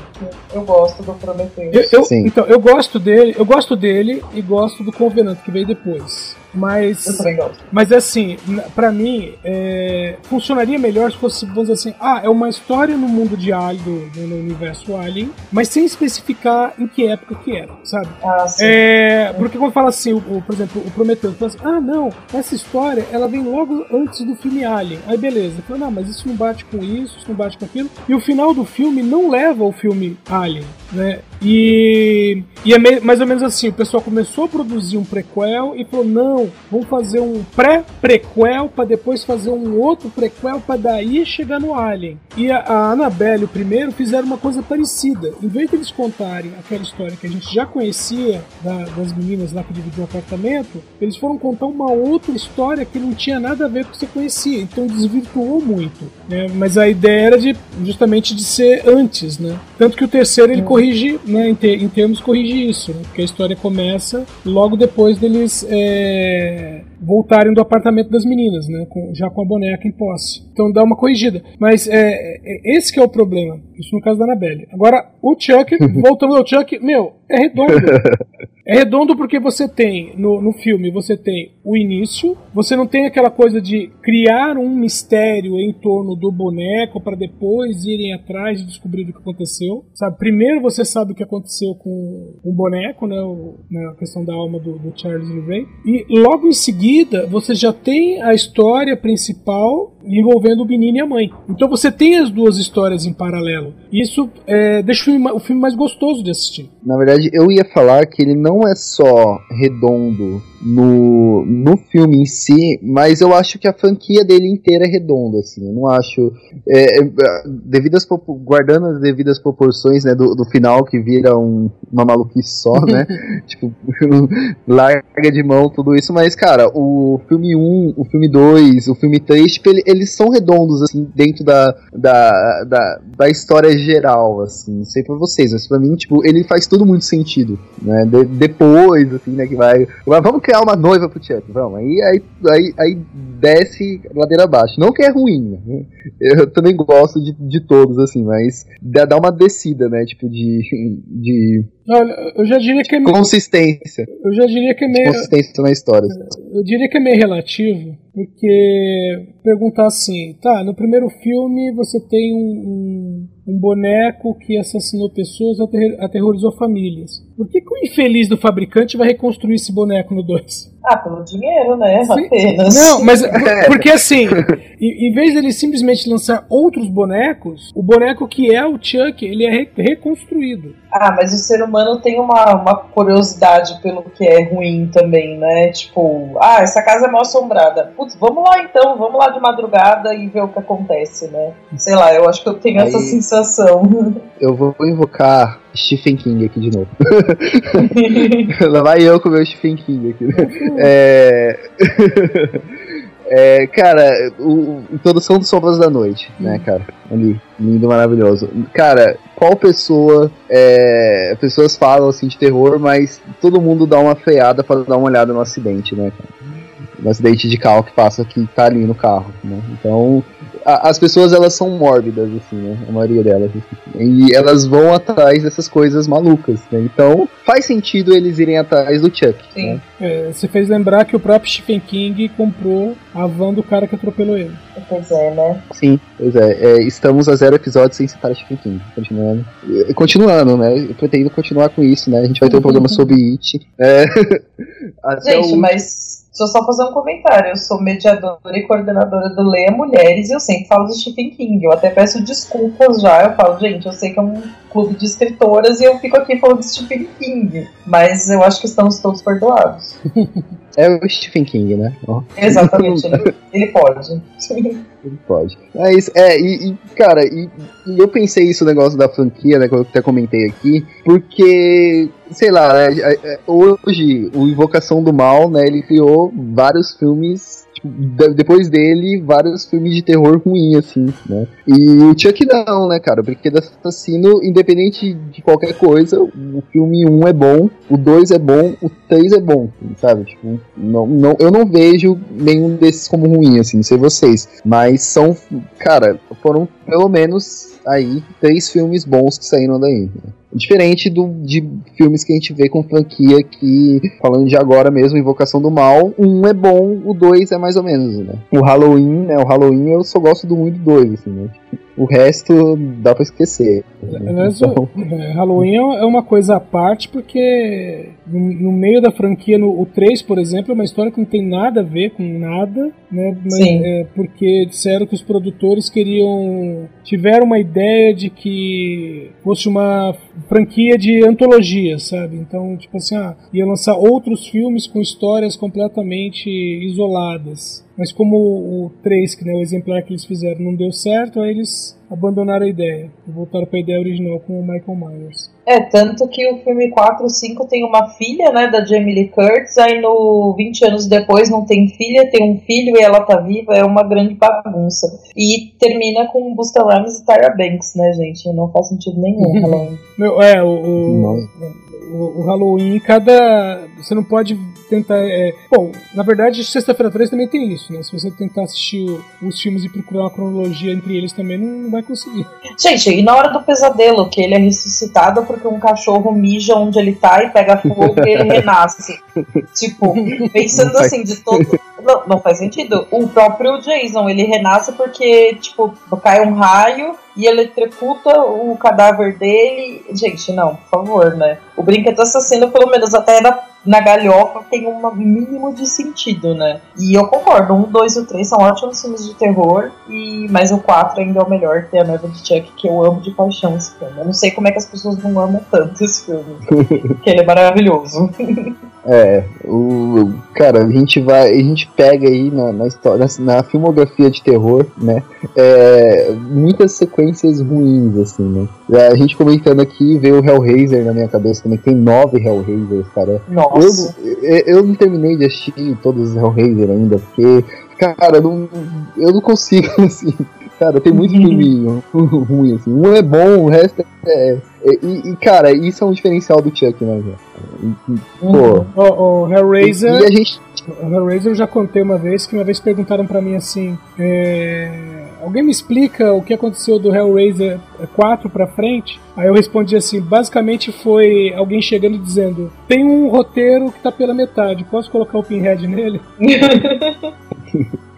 Eu gosto do Prometheus. Eu, eu- Sim. então, eu gosto dele, eu gosto dele e gosto do Covenant que veio depois. Mas. Eu também gosto. Mas assim, pra mim, é, funcionaria melhor se fosse, vamos dizer assim, ah, é uma história no mundo de Alien, do- no universo Alien, mas sem especificar em que época que era, sabe? Ah, sim. É, porque quando fala assim, o, o- por exemplo, o Prometheus, fala assim, ah, não, essa história, ela vem logo antes do filme Alien. Aí beleza, fala, não, mas isso não bate com isso, isso não bate com aquilo. E o final do filme não leva ao filme Alien, né? E, e é mais ou menos assim, o pessoal começou a produzir um prequel e falou, não, vamos fazer um pré-prequel para depois fazer um outro prequel para daí chegar no Alien. E a, a Annabelle, o primeiro, fizeram uma coisa parecida. Em vez de eles contarem aquela história que a gente já conhecia da- das meninas lá que dividiam o apartamento, eles foram contar uma outra história que não tinha nada a ver com o que você conhecia. Então desvirtuou muito. né? Mas a ideia era de justamente de ser antes, né? Tanto que o terceiro ele corrige, né, em, ter- em termos corrige isso, né? porque a história começa logo depois deles é, voltarem do apartamento das meninas, né? com- já com a boneca em posse. Então dá uma corrigida. Mas é, é- esse que é o problema. Isso no caso da Annabelle. Agora, o Chuck, voltando ao Chuck, meu, é redondo. É redondo porque você tem, no, no filme, você tem o início, você não tem aquela coisa de criar um mistério em torno do boneco para depois irem atrás de descobrir o que aconteceu. Sabe? Primeiro você sabe o que aconteceu com o boneco, né? O, né, a questão da alma do, do Charles Ray. E logo em seguida você já tem a história principal envolvendo o menino e a mãe. Então você tem as duas histórias em paralelo. Isso é, deixa o filme, o filme mais gostoso de assistir. Na verdade, eu ia falar que ele não é só redondo no, no filme em si, mas eu acho que a franquia dele inteira é redonda, assim. Eu não acho. é, é, devidas, guardando as devidas proporções né, do, do final, que vira um- uma maluquice só, né? tipo, larga de mão tudo isso, mas, cara, o filme 1, o filme 2, o filme 3, tipo, ele- eles são redondos, assim, dentro da, da, da, da história geral, assim. Não sei pra vocês, mas pra mim, tipo, ele faz tudo muito sentido, né? De- depois, assim, né, que vai. Vamos criar uma noiva pro Chuck, vamos. Aí, aí, aí, aí desce ladeira abaixo. Não que é ruim, né? Eu também gosto de, de todos, assim, mas dá, dá uma descida, né? Tipo, de. de Olha, eu já diria que é meio, Consistência. eu já diria que é meio, Consistência na história. eu diria que é meio relativo, porque perguntar assim, tá, no primeiro filme você tem um, um, um boneco que assassinou pessoas, ater- aterrorizou famílias. Por que, que o infeliz do fabricante vai reconstruir esse boneco no 2? Ah, pelo dinheiro, né? Sim. Apenas. Não, mas por- porque assim, em, vez dele simplesmente lançar outros bonecos, o boneco que é o Chuck, ele é re- reconstruído. Ah, mas o ser humano tem uma, uma curiosidade pelo que é ruim também, né? Tipo, ah, essa casa é mal assombrada. Putz, vamos lá então, vamos lá de madrugada e ver o que acontece, né? Sei lá, eu acho que eu tenho essa Aí- sensação. Eu vou invocar Stephen King aqui de novo. Lá vai eu com o meu Stephen King aqui. É... é, cara, o, Introdução dos Sombras da Noite, né, cara? Ali, lindo, maravilhoso. Cara, qual pessoa. É... Pessoas falam assim de terror, mas todo mundo dá uma freada para dar uma olhada no acidente, né, cara? No acidente de carro que passa que tá ali no carro, né? Então, a- as pessoas elas são mórbidas, assim, né? A maioria delas. assim. E elas vão atrás dessas coisas malucas, né? Então, faz sentido eles irem atrás do Chuck. Sim. Né? É, você fez lembrar que o próprio Stephen King comprou a van do cara que atropelou ele. Pois é, né? Sim, pois é, é, Estamos a zero episódios sem citar Stephen King. Continuando. E- Continuando, né? Eu pretendo continuar com isso, né? A gente vai ter um programa sobre It. É, até Gente, o- mas deixa eu só fazer um comentário. Eu sou mediadora e coordenadora do Leia Mulheres e eu sempre falo de Stephen King. Eu até peço desculpas já. Eu falo, gente, eu sei que é um clube de escritoras e eu fico aqui falando de Stephen King. Mas eu acho que estamos todos perdoados. É o Stephen King, né? Ó. Exatamente, ele, ele pode. Ele pode. É, isso, é e, e, cara, e, e eu pensei isso, o negócio da franquia, né, que eu até comentei aqui, porque, sei lá, né, é- é- hoje, o Invocação do Mal, né, ele criou vários filmes, tipo, de- depois dele, vários filmes de terror ruim, assim, né, e o Chuck não, né, cara, porque do assassino, independente de qualquer coisa, o filme 1 é bom, o 2 é bom, o 3 é bom, sabe, tipo, não, não, eu não vejo nenhum desses como ruim, assim, não sei vocês, mas são, cara, foram pelo menos aí três filmes bons que saíram daí. né? Diferente do, de filmes que a gente vê com franquia que, falando de agora mesmo, Invocação do Mal, um é bom, o dois é mais ou menos, né? O Halloween, né? O Halloween eu só gosto do um e do dois, assim, né? O resto dá pra esquecer. né? Então, é, Halloween é uma coisa à parte, porque no, no meio da franquia, no, o 3, por exemplo, é uma história que não tem nada a ver com nada, né? Mas, Sim. é, porque disseram que os produtores queriam. tiveram uma ideia de que fosse uma franquia de antologia, sabe? Então, tipo assim, ah, ia lançar outros filmes com histórias completamente isoladas. Mas como o 3, que né, o exemplar que eles fizeram, não deu certo, aí eles abandonaram a ideia e voltaram para a ideia original com o Michael Myers. É, tanto que o filme 4 e 5 tem uma filha, né, da Jamie Lee Curtis, aí no 20 anos depois não tem filha, tem um filho e ela tá viva, é uma grande bagunça. E termina com Busta Rhymes e Tyra Banks, né, gente? Não faz sentido nenhum, Halloween. Meu, é, o, o, Não. o, o Halloween, cada. Você não pode tentar. é, bom, na verdade, Sexta-feira 3 também tem isso, né? Se você tentar assistir os filmes e procurar uma cronologia entre eles também, não vai conseguir. Gente, e na hora do pesadelo, que ele é ressuscitado porque um cachorro mija onde ele tá e pega fogo e ele renasce. tipo, pensando assim, de todo. Não, não faz sentido. O próprio Jason, ele renasce porque, tipo, cai um raio e eletrocuta o cadáver dele. Gente, não, por favor, né? O brinquedo assassino, pelo menos até na, na galhofa, tem um mínimo de sentido, né? E eu concordo, um, dois e o três são ótimos filmes de terror, e mas o 4 ainda é o melhor, que é a Noiva de Chuck, que eu amo de paixão esse filme. Eu não sei como é que as pessoas não amam tanto esse filme, porque ele é maravilhoso. É, o, cara, a gente vai, a gente pega aí na, na história, na, na filmografia de terror, né, é, muitas sequências ruins, assim, né. A gente comentando aqui, veio o Hellraiser na minha cabeça também, tem nove Hellraisers, cara. Nossa. Eu, eu, eu não terminei de assistir todos os Hellraiser ainda, porque, cara, não, eu não consigo, assim. Cara, tem muito filme ruim, assim. Um é bom, o resto é. é- e, e, cara, isso é um diferencial do Chuck, né, velho? Pô. O, o Hellraiser. E a gente. O Hellraiser eu já contei uma vez que uma vez perguntaram pra mim assim: é, alguém me explica o que aconteceu do Hellraiser 4 pra frente? Aí eu respondi assim: basicamente foi alguém chegando e dizendo: tem um roteiro que tá pela metade, posso colocar o Pinhead nele?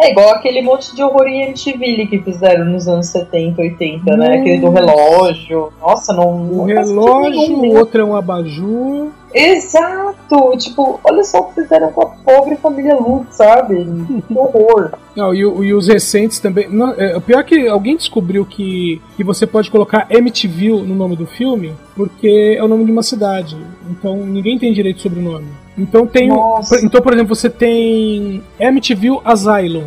É igual aquele monte de horror em MTV que fizeram nos anos 70, 80, né? Aquele do relógio. Nossa, não. O não relógio, nenhum. o outro é um abajur. Exato! Tipo, olha só o que fizeram com a pobre família Lutz, sabe? Que horror. Não, e, e os recentes também. Não, é, o pior é que alguém descobriu que, que você pode colocar MTV no nome do filme, porque é o nome de uma cidade. Então ninguém tem direito sobre o nome. Então tem. Nossa. Então, por exemplo, você tem MTV Asylum.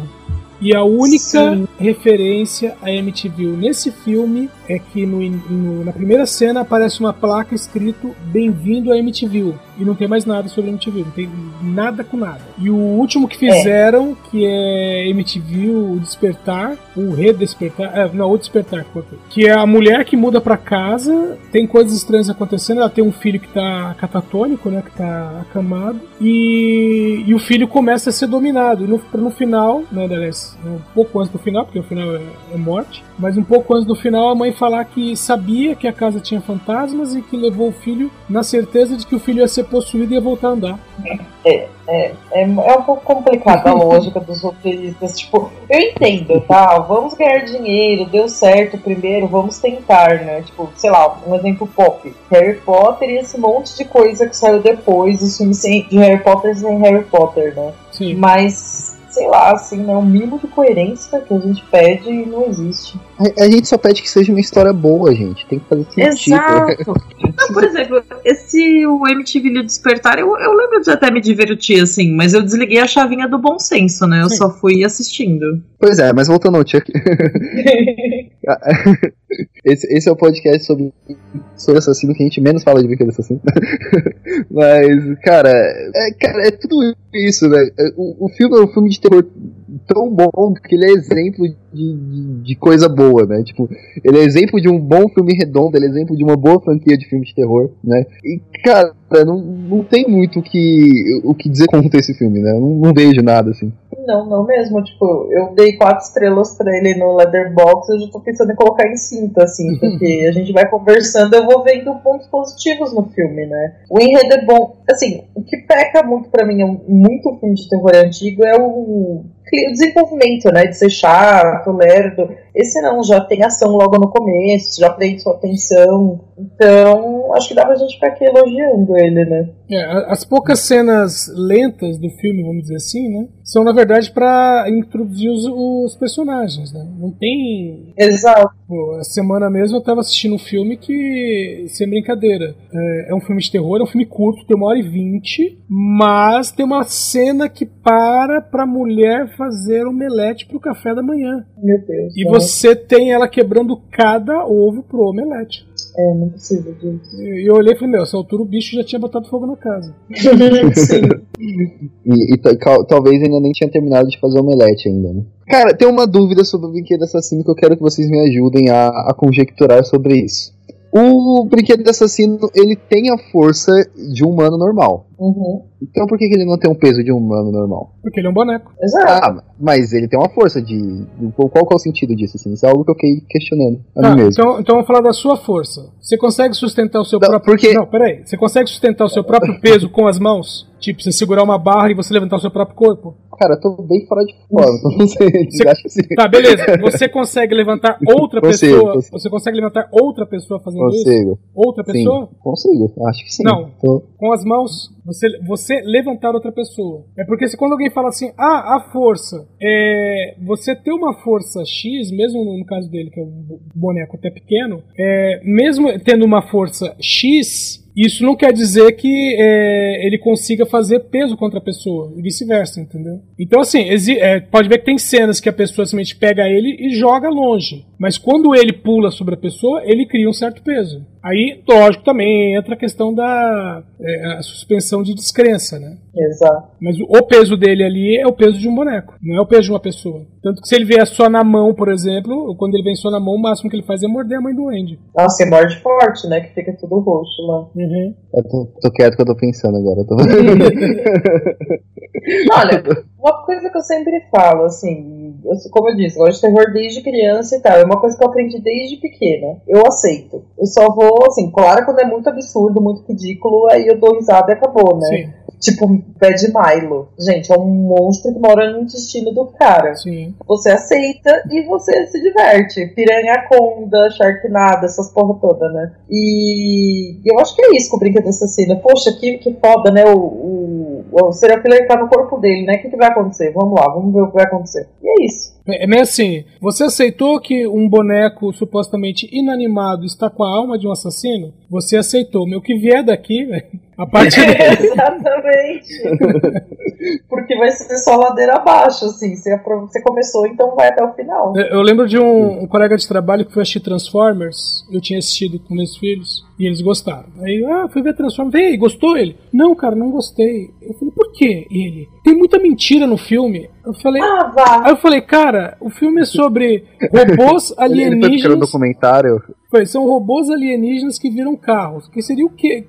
E a única Sim. referência a MTV nesse filme é que no no- na primeira cena aparece uma placa escrito Bem-vindo a MTV. E não tem mais nada sobre MTV, não tem nada com nada. E o último que fizeram, que é MTV o Despertar, o Redespertar, é, não, o Despertar, que é a mulher que muda pra casa, tem coisas estranhas acontecendo, ela tem um filho que tá catatônico, né, que tá acamado, e, e o filho começa a ser dominado. E no, no final, né, aliás, um pouco antes do final, porque o final é, é morte, mas um pouco antes do final a mãe falar que sabia que a casa tinha fantasmas e que levou o filho na certeza de que o filho ia ser possuído e ia voltar a andar. É, é um pouco complicada a lógica dos roteiristas. Tipo, eu entendo, tá? Vamos ganhar dinheiro, deu certo primeiro, vamos tentar, né? Tipo, sei lá, um exemplo pop. Harry Potter e esse monte de coisa que saiu depois, os filmes sem- de Harry Potter sem Harry Potter, né? Sim. Mas, sei lá, assim, né? Um mínimo de coerência que a gente pede e não existe. A, a gente só pede que seja uma história boa, gente. Tem que fazer sentido. Exato. Não, por exemplo, esse o MTV Lhe Despertar, eu, eu lembro de até me divertir, assim, mas eu desliguei a chavinha do bom senso, né? Eu Sim. só fui assistindo. Pois é, mas voltando ao Chuck. esse, esse é o podcast sobre, sobre assassino que a gente menos fala de brinquedo assassino. mas, cara, é, cara, é tudo isso, né? O, o filme é um filme de terror tão bom que ele é exemplo de, de, de coisa boa, né? Tipo, ele é exemplo de um bom filme redondo, ele é exemplo de uma boa franquia de filme de terror, né? E, cara, não, não tem muito o que, o que dizer contra esse filme, né? Eu não, não vejo nada, assim. Não, não mesmo. Tipo, eu dei quatro estrelas pra ele no Leatherbox, eu já tô pensando em colocar em cinta, assim, porque a gente vai conversando, eu vou vendo pontos positivos no filme, né? O enredo é bom. Assim, o que peca muito pra mim, em muito filme de terror antigo, é o, o desenvolvimento, né? De ser chato, lerdo. Esse não, já tem ação logo no começo, já prende sua atenção. Então, acho que dá pra gente ficar aqui elogiando ele, né? É, as poucas cenas lentas do filme, vamos dizer assim, né? São na verdade pra introduzir os, os personagens, né? Não tem. Exato. Pô, a semana mesmo eu tava assistindo um filme que, sem brincadeira, é, é um filme de terror, é um filme curto, tem uma hora e vinte, mas tem uma cena que para pra mulher fazer omelete pro café da manhã. Meu Deus. E? Você tem ela quebrando cada ovo pro omelete. É, não precisa disso. E eu olhei e falei, meu, essa altura o bicho já tinha botado fogo na casa. Sim. E, e talvez ainda nem tinha terminado de fazer omelete ainda, né? Cara, tem uma dúvida sobre o brinquedo assassino que eu quero que vocês me ajudem a, a conjecturar sobre isso. O brinquedo assassino, ele tem a força de um humano normal. Uhum. Então por que, que ele não tem o peso de um humano normal? Porque ele é um boneco. Exato. Ah, mas ele tem uma força de. Qual que é o sentido disso? Assim? Isso é algo que eu fiquei questionando a Tá, mim mesmo. então, então vamos falar da sua força. Você consegue sustentar o seu Não, próprio. porque- Não, peraí. Você consegue sustentar o seu próprio peso com as mãos? Tipo, você segurar uma barra e você levantar o seu próprio corpo? Cara, eu tô bem fora de forma, não sei. Você- Acho que sim. Tá, beleza. Você consegue levantar outra Consigo, pessoa. consigo. Você consegue levantar outra pessoa fazendo isso? Consigo. Outra pessoa? Sim, consigo. Acho que sim. Não. Tô- Com as mãos, você, você levantar outra pessoa. É porque se quando alguém fala assim, ah, a força, é, você ter uma força X, mesmo no caso dele, que é um boneco até pequeno, é, mesmo tendo uma força X, isso não quer dizer que é, ele consiga fazer peso contra a pessoa, e vice-versa, entendeu? Então, assim, é, pode ver que tem cenas que a pessoa simplesmente pega ele e joga longe. Mas quando ele pula sobre a pessoa, ele cria um certo peso. Aí, lógico, também entra a questão da é, a suspensão de descrença, né? Exato. Mas o, peso dele ali é o peso de um boneco, não é o peso de uma pessoa. Tanto que se ele vier só na mão, por exemplo, quando ele vem só na mão, o máximo que ele faz é morder a mãe do Andy. Nossa, e morde forte, né? Que fica tudo roxo lá. Uhum. Eu tô, tô quieto que eu tô pensando agora. Tô... Olha, uma coisa que eu sempre falo, assim, eu, como eu disse, eu gosto de terror desde criança e tal. É uma coisa que eu aprendi desde pequena. Eu aceito. Eu só vou, assim, claro, quando é muito absurdo, muito ridículo, aí eu dou risada e acabou, né? Sim. Tipo, pé de Milo. Gente, é um monstro que mora no intestino do cara. Sim. Você aceita e você se diverte. Piranha Conda, Sharknado, essas porra toda, né? E eu acho que é isso com o brinquedo assassino. Poxa, que, que foda, né? O, o, o serial killer tá no corpo dele, né? O que, que vai acontecer? Vamos lá, vamos ver o que vai acontecer. E é isso. É meio assim, você aceitou que um boneco supostamente inanimado está com a alma de um assassino? Você aceitou. Meu, que vier daqui, velho, a partir daí... Exatamente. Porque vai ser só ladeira abaixo, assim. Você, começou, então vai até o final. Eu eu lembro de um, um colega de trabalho que foi assistir Transformers. Eu tinha assistido com meus filhos e eles gostaram. Aí, ah, fui ver Transformers. Vem aí, gostou ele? Não, cara, não gostei. Eu falei, por quê? E ele, tem muita mentira no filme. Eu falei, Ah, vá. aí eu falei, cara, o filme é sobre robôs Ele, ele foi alienígenas. documentário. Foi, são robôs alienígenas que viram carros. Que seria o quê?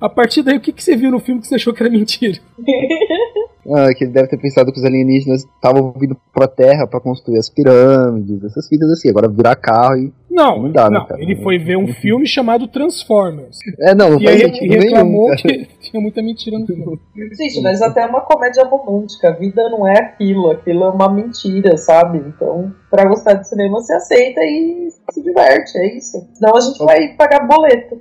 A partir daí, o que, que você viu no filme que você achou que era mentira? Ah, que ele deve ter pensado que os alienígenas estavam vindo pra Terra pra construir as pirâmides, essas coisas assim. Agora virar carro e. Não, Não dá, né, não. cara? Ele foi ver um filme chamado Transformers. É, não, não E faz aí sentido e reclamou nenhum. que tinha muita mentira no filme. Gente, mas até é uma comédia romântica. A vida não é aquilo. Aquilo é uma mentira, sabe? Então, pra gostar de cinema, você aceita e se diverte. É isso. Senão a gente vai pagar boleto.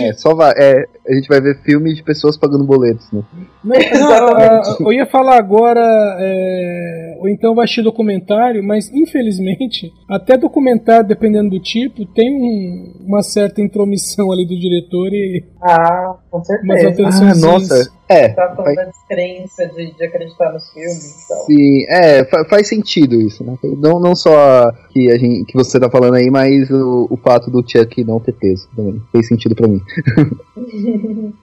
É, só vai. É, a gente vai ver filme de pessoas pagando boletos, né? Não, não, Exatamente. eu ia falar agora, é, ou então vai assistir documentário, mas infelizmente, até documentário, dependendo do tipo, tem um- uma certa intromissão ali do diretor e Ah, com certeza. alterações. Ah, nossa. É, Tá falando faz, da descrença de, de acreditar nos filmes. Então. sim, é fa- faz sentido isso, né? Não, não só que, a gente, que você tá falando aí, mas o, o fato do Chuck não ter peso também. Fez sentido pra mim.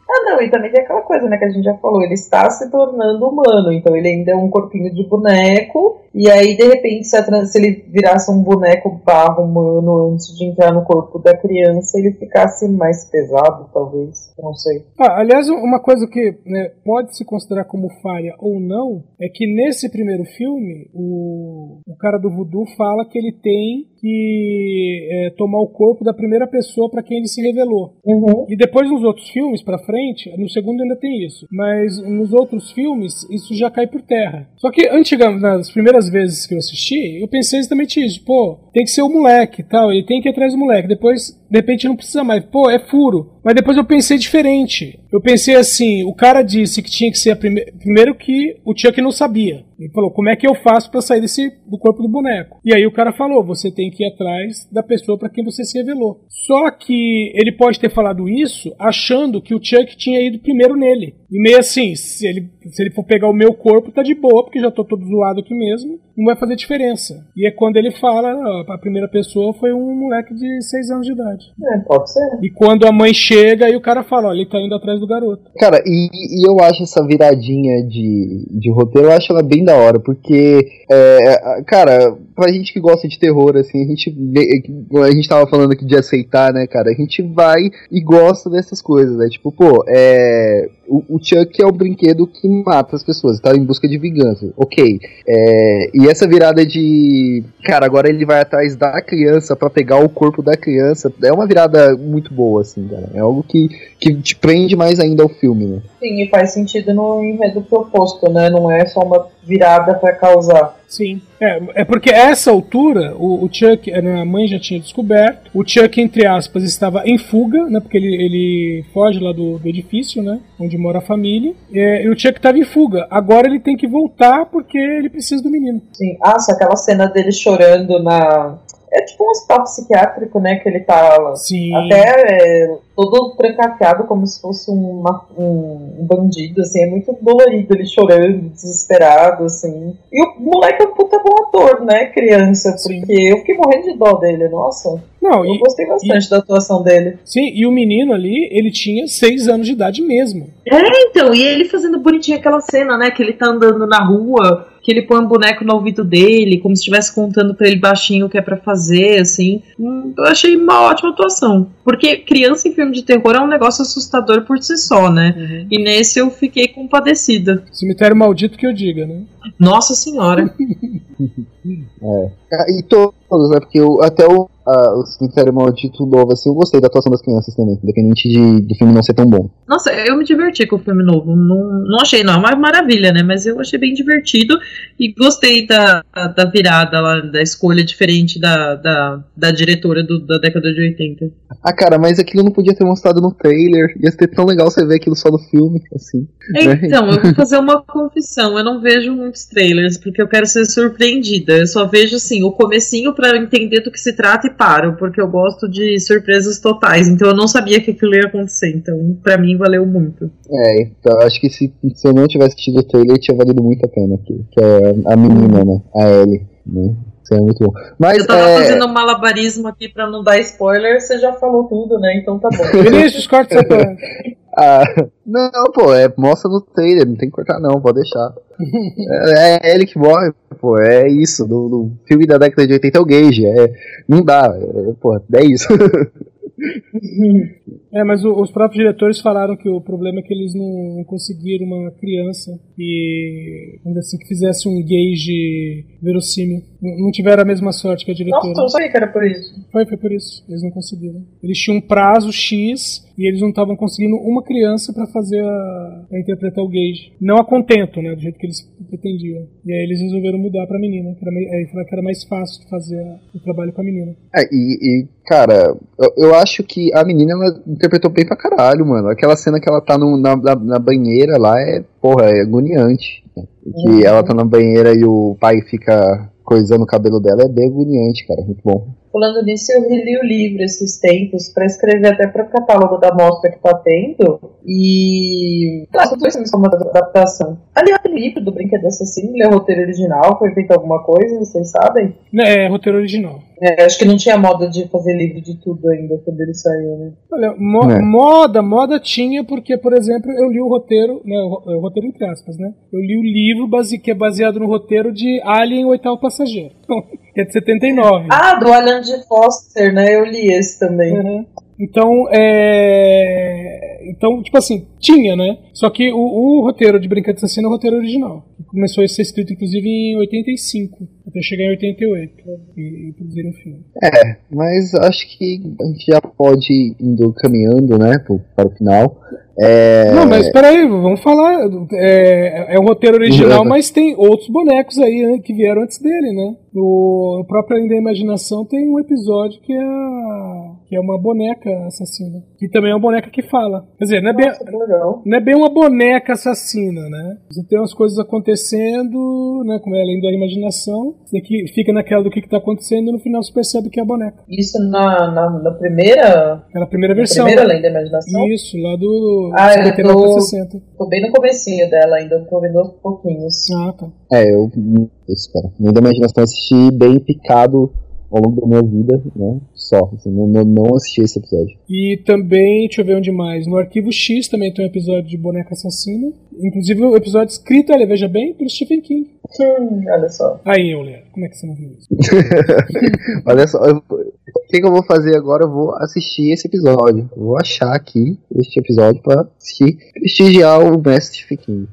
ah, não, e também tem aquela coisa, né, que a gente já falou, ele está se tornando humano, então ele ainda é um corpinho de boneco, e aí, de repente, se, trans- se ele virasse um boneco barro humano antes de entrar no corpo da criança, ele ficasse mais pesado, talvez, não sei. Ah, aliás, uma coisa que né, pode se considerar como falha ou não é que nesse primeiro filme o, o cara do voodoo fala que ele tem que é, tomar o corpo da primeira pessoa para quem ele se revelou. Uhum. E depois nos outros filmes pra frente, no segundo ainda tem isso, mas nos outros filmes isso já cai por terra. Só que antigamente, nas primeiras vezes que eu assisti, eu pensei exatamente isso, pô, tem que ser o moleque, tal, ele tem que ir atrás do moleque. Depois, de repente não precisa mais, pô, é furo. Mas depois eu pensei diferente. Eu pensei assim, o cara disse que tinha que ser a primeira, primeiro que o Chuck não sabia. Ele falou, como é que eu faço pra sair desse do corpo do boneco? E aí o cara falou, você tem que ir atrás da pessoa pra quem você se revelou. Só que ele pode ter falado isso achando que o Chuck tinha ido primeiro nele. E meio assim, se ele, se ele for pegar o meu corpo, tá de boa, porque já tô todo zoado aqui mesmo, não vai fazer diferença. E é quando ele fala, ó, a primeira pessoa foi um moleque de 6 anos de idade. É, pode ser. E quando a mãe chega, aí o cara fala, ó, ele tá indo atrás do garoto. Cara, e, e eu acho essa viradinha de, de roteiro, eu acho ela bem da hora, porque, é, cara, pra gente que gosta de terror, assim, a gente a gente tava falando aqui de aceitar, né, cara, a gente vai e gosta dessas coisas, né, tipo, pô, é, o, o Chuck é o brinquedo que mata as pessoas, tá em busca de vingança, ok, é, e essa virada de, cara, agora ele vai atrás da criança pra pegar o corpo da criança, é uma virada muito boa, assim, cara, é algo que, que te prende mais ainda ao filme, né. Sim, e faz sentido no enredo proposto, né? Não é só uma virada pra causar. Sim. É, é porque a essa altura, o, o Chuck, a mãe já tinha descoberto, o Chuck, entre aspas, estava em fuga, né? Porque ele, ele foge lá do, do edifício, né? Onde mora a família. É, e o Chuck estava em fuga. Agora ele tem que voltar porque ele precisa do menino. Sim. Ah, só aquela cena dele chorando na. É tipo um hospital psiquiátrico, né? Que ele tá Sim. até é, todo trancafiado, como se fosse uma- um, um bandido, assim. É muito dolorido ele chorando, desesperado, assim. E o moleque é um puta bom ator, né? Criança, Sim. porque eu fiquei morrendo de dó dele, nossa. Não, Eu e, gostei bastante da atuação dele. sim, e o menino ali, ele tinha seis anos de idade mesmo. Então, e ele fazendo bonitinho aquela cena, né? Que ele tá andando na rua, que ele põe um boneco no ouvido dele, como se estivesse contando pra ele baixinho o que é pra fazer, assim. Hum, Eu achei uma ótima atuação. Porque criança em filme de terror é um negócio assustador por si só, né? E nesse eu fiquei compadecida. Cemitério maldito que eu diga, né? Nossa senhora. Ah, E todos, né? Porque eu, até o, ah, o Cemitério Maldito novo, assim, eu gostei da atuação das crianças também, independente de, do filme não ser tão bom. Nossa, eu me diverti com o filme novo. Não, não achei, não, é uma maravilha, né? Mas eu achei bem divertido e gostei da, da virada lá, da escolha diferente da, da, da diretora do- da década de 80. Ah, cara, mas aquilo não podia ter mostrado no trailer. Ia ser tão legal você ver aquilo só no filme, assim. Então, eu vou fazer uma confissão. Eu não vejo muitos trailers porque eu quero ser surpreendida. Eu só vejo assim o comecinho pra entender do que se trata e paro, porque eu gosto de surpresas totais. Então eu não sabia que aquilo ia acontecer. Então, pra mim valeu muito. É, então acho que se, se eu não tivesse tido o trailer, tinha valido muito a pena. Que, que é a menina, né? A Ellie, né? É muito bom. Mas, Eu tava é, fazendo um malabarismo aqui pra não dar spoiler, você já falou tudo, né? Então tá bom. Vinícius, corta essa ah, não, pô, é, mostra no trailer, não tem que cortar não, pode deixar. é, é ele que morre, pô, é isso. No, no filme da década de 80 é o Gage, é, não dá, é, pô, é isso. É, mas o- os próprios diretores falaram que o problema é que eles não conseguiram uma criança que, dizer assim, que fizesse um gauge verossímil. Não não tiveram a mesma sorte que a diretora. Nossa, eu não sabia que era por isso. Foi, foi por isso. Eles não conseguiram. Eles tinham um prazo X e eles não estavam conseguindo uma criança pra fazer a, pra interpretar o Gage. Não a contento, né? Do jeito que eles pretendiam. E aí eles resolveram mudar pra menina. Que era, aí falaram que era mais fácil de fazer o trabalho com a menina. É, e, e, cara, eu, eu acho que a menina ela interpretou bem pra caralho, mano. Aquela cena que ela tá no- na, na, na banheira lá é, porra, é agoniante. Que ela tá na banheira e o pai fica coisando o cabelo dela é bem agoniante, cara. Muito bom. Falando nisso, eu reli o livro esses tempos pra escrever até pro catálogo da mostra que tá tendo. E. Nossa, eu tô pensando como adaptação. Aliás, o livro do Brinquedo Assassino, ele é roteiro original, foi feito alguma coisa, vocês sabem? É, roteiro original. É, acho que não tinha moda de fazer livro de tudo ainda quando ele saiu, né? Olha, mo- É. moda, moda tinha porque, por exemplo, eu li o roteiro, né, o ro- o roteiro entre aspas, né? Eu li o livro base- que é baseado no roteiro de Alien, o oitavo passageiro, que é de 79. Ah, do Alan de Foster, né? Eu li esse também. Uhum. Então, é... Então, tipo assim, tinha, né? Só que o, o roteiro de Brinquedo Assassino é o roteiro original. Começou a ser escrito, inclusive, em 85, até chegar em 88 e, e produzir um filme. É, mas acho que a gente já pode ir indo caminhando, né, pro- para o final. É, Não, mas peraí, vamos falar. É, é um roteiro original, mas tem outros bonecos aí né, que vieram antes dele, né? No, no próprio Além da Imaginação tem um episódio que é, a- que é uma boneca assassina. Que também é uma boneca que fala. Quer dizer, não é bem, Nossa, não é bem uma boneca assassina, né? Você tem umas coisas acontecendo, né? Como é além da imaginação. Você que fica naquela do que, que tá acontecendo e no final você percebe que é a boneca. Isso na, na, na primeira. Aquela primeira na versão. primeira além da imaginação? Isso, lá do Ah, é 59 do- pra 60. Tô bem no comecinho dela ainda, tô vendo aos pouquinhos. Ah, tá. É, eu. Isso, cara. Minha imaginação eu assisti bem picado ao longo da minha vida, né? Só. Assim, não, não, não assisti esse episódio. E também, deixa eu ver onde mais. No Arquivo X também tem um episódio de Boneca Assassina. Inclusive o episódio escrito, olha, veja bem, pelo Stephen King. Hum, olha só. Aí, Euler, como é que você não viu isso? Olha só, eu- que, que eu vou fazer agora? Eu vou assistir esse episódio. Eu vou achar aqui este episódio pra assistir, prestigiar o mestre Stephen King.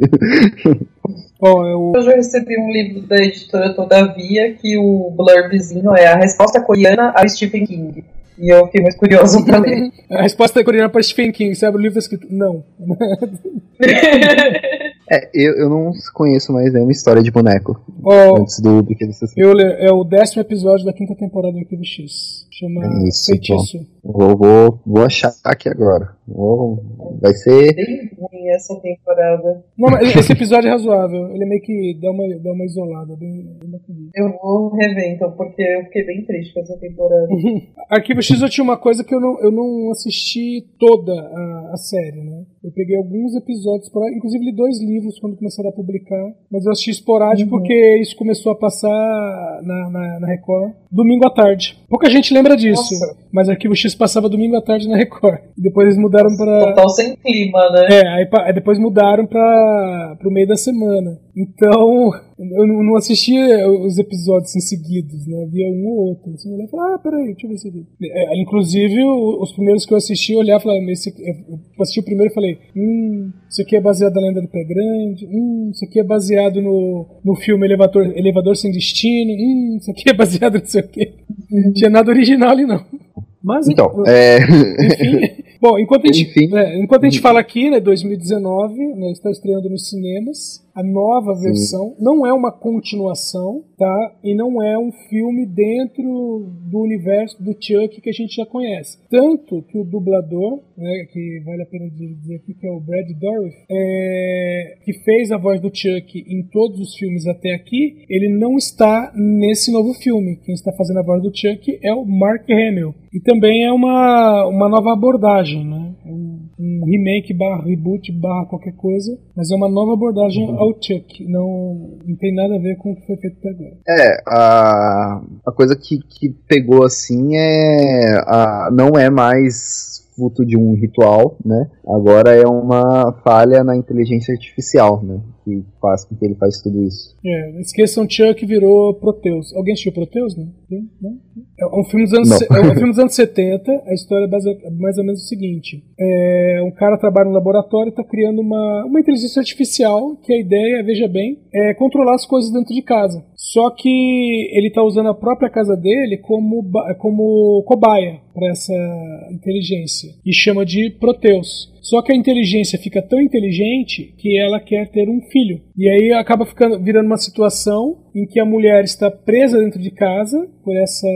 Ó, é o. Eu já recebi um livro da editora Todavia que o blurbzinho é a resposta coreana ao Stephen King. E eu fiquei muito curioso pra ler. A resposta coreana para Stephen King. Você abre o livro escrito. Não. É, eu, eu não conheço mais nenhuma história de boneco Ó, antes do Brinquedo Assassino. É o décimo episódio da quinta temporada do Arquivo X. Chama É isso, Feitiço. Vou, vou, vou achar aqui agora. Vou- vai ser. Bem ruim essa temporada. Não, mas esse episódio é razoável. Ele meio que dá uma, dá uma isolada, bem, bem. Eu vou rever então, porque eu fiquei bem triste com essa temporada. Arquivo X eu tinha uma coisa que eu não, eu não assisti toda a, a série, né? Eu peguei alguns episódios, inclusive li dois livros quando começaram a publicar, mas eu assisti esporádico porque isso começou a passar na, na, na Record domingo à tarde. Pouca gente lembra disso, Nossa. mas Arquivo X passava domingo à tarde na Record. E depois eles mudaram pra. Total sem clima, né? É, aí, aí depois mudaram pra, pro meio da semana. Então, eu não assistia os episódios em seguidos, né? Via um ou outro. Assim, eu olhava e falava, ah, peraí, deixa eu ver esse aqui. É, inclusive, o- os primeiros que eu assisti, eu olhava e falava, esse, aqui- eu assisti o primeiro e falei, hum, isso aqui é baseado na lenda do pé grande, hum, isso aqui é baseado no, no filme Elevador, Elevador Sem Destino, hum, isso aqui é baseado não sei o quê. Não tinha nada original ali, não. Mas, Então, é. enfim. Bom, enquanto a gente, Enfim. é, enquanto a gente fala aqui, né, 2019, né, está estreando nos cinemas a nova Sim. versão. Não é uma continuação, tá? E não é um filme dentro do universo do Chuck que a gente já conhece. Tanto que o dublador, né, que vale a pena dizer aqui que é o Brad Dourif, é, que fez a voz do Chuck em todos os filmes até aqui, ele não está nesse novo filme. Quem está fazendo a voz do Chuck é o Mark Hamill. E também é uma, uma nova abordagem, né? Um, um remake barra reboot barra qualquer coisa, mas é uma nova abordagem ao Chuck. Não, não tem nada a ver com o que foi feito até agora. É, a, a coisa que, que pegou assim é. A, não é mais fruto de um ritual, né? Agora é uma falha na inteligência artificial, né? Que faz com que ele faz tudo isso. É, esqueçam Chuck virou Proteus. Alguém assistiu Proteus? Tem? Não? É um filme dos anos, Não. é um filme dos anos 70. A história é base- mais ou menos o seguinte: é, um cara trabalha no laboratório e está criando uma, uma inteligência artificial que a ideia, veja bem, é controlar as coisas dentro de casa. Só que ele está usando a própria casa dele como, como cobaia para essa inteligência e chama de Proteus. Só que a inteligência fica tão inteligente que ela quer ter um filho. E aí acaba ficando, virando uma situação em que a mulher está presa dentro de casa por essa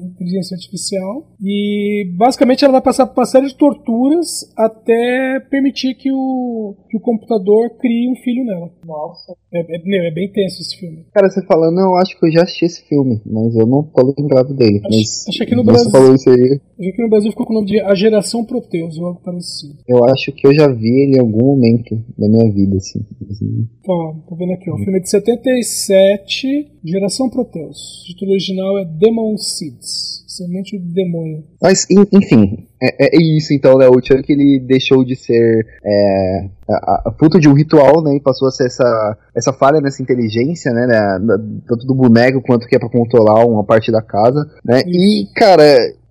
inteligência artificial e basicamente ela vai passar por uma série de torturas até permitir que o, que o computador crie um filho nela. Nossa. É, é, meu, é bem tenso esse filme. Cara, você falando, não, eu acho que eu já assisti esse filme, mas eu não tô lembrado dele. Acho- mas acho que aqui no você Brasil- falou isso aí, Aqui no Brasil ficou com o nome de A Geração Proteus, ou algo parecido. Eu acho que eu já vi ele em algum momento da minha vida, assim. assim. Ó, tô vendo aqui, ó. Filme é de 77, Geração Proteus. O título original é Demon Seeds. Semente do demônio. Mas, en- enfim, é, é isso então, né? O Chuck ele deixou de ser é, a, a- fruto de um ritual, né? E passou a ser essa, essa falha nessa inteligência, né? na- tanto do boneco quanto que é pra controlar uma parte da casa, né? E, cara,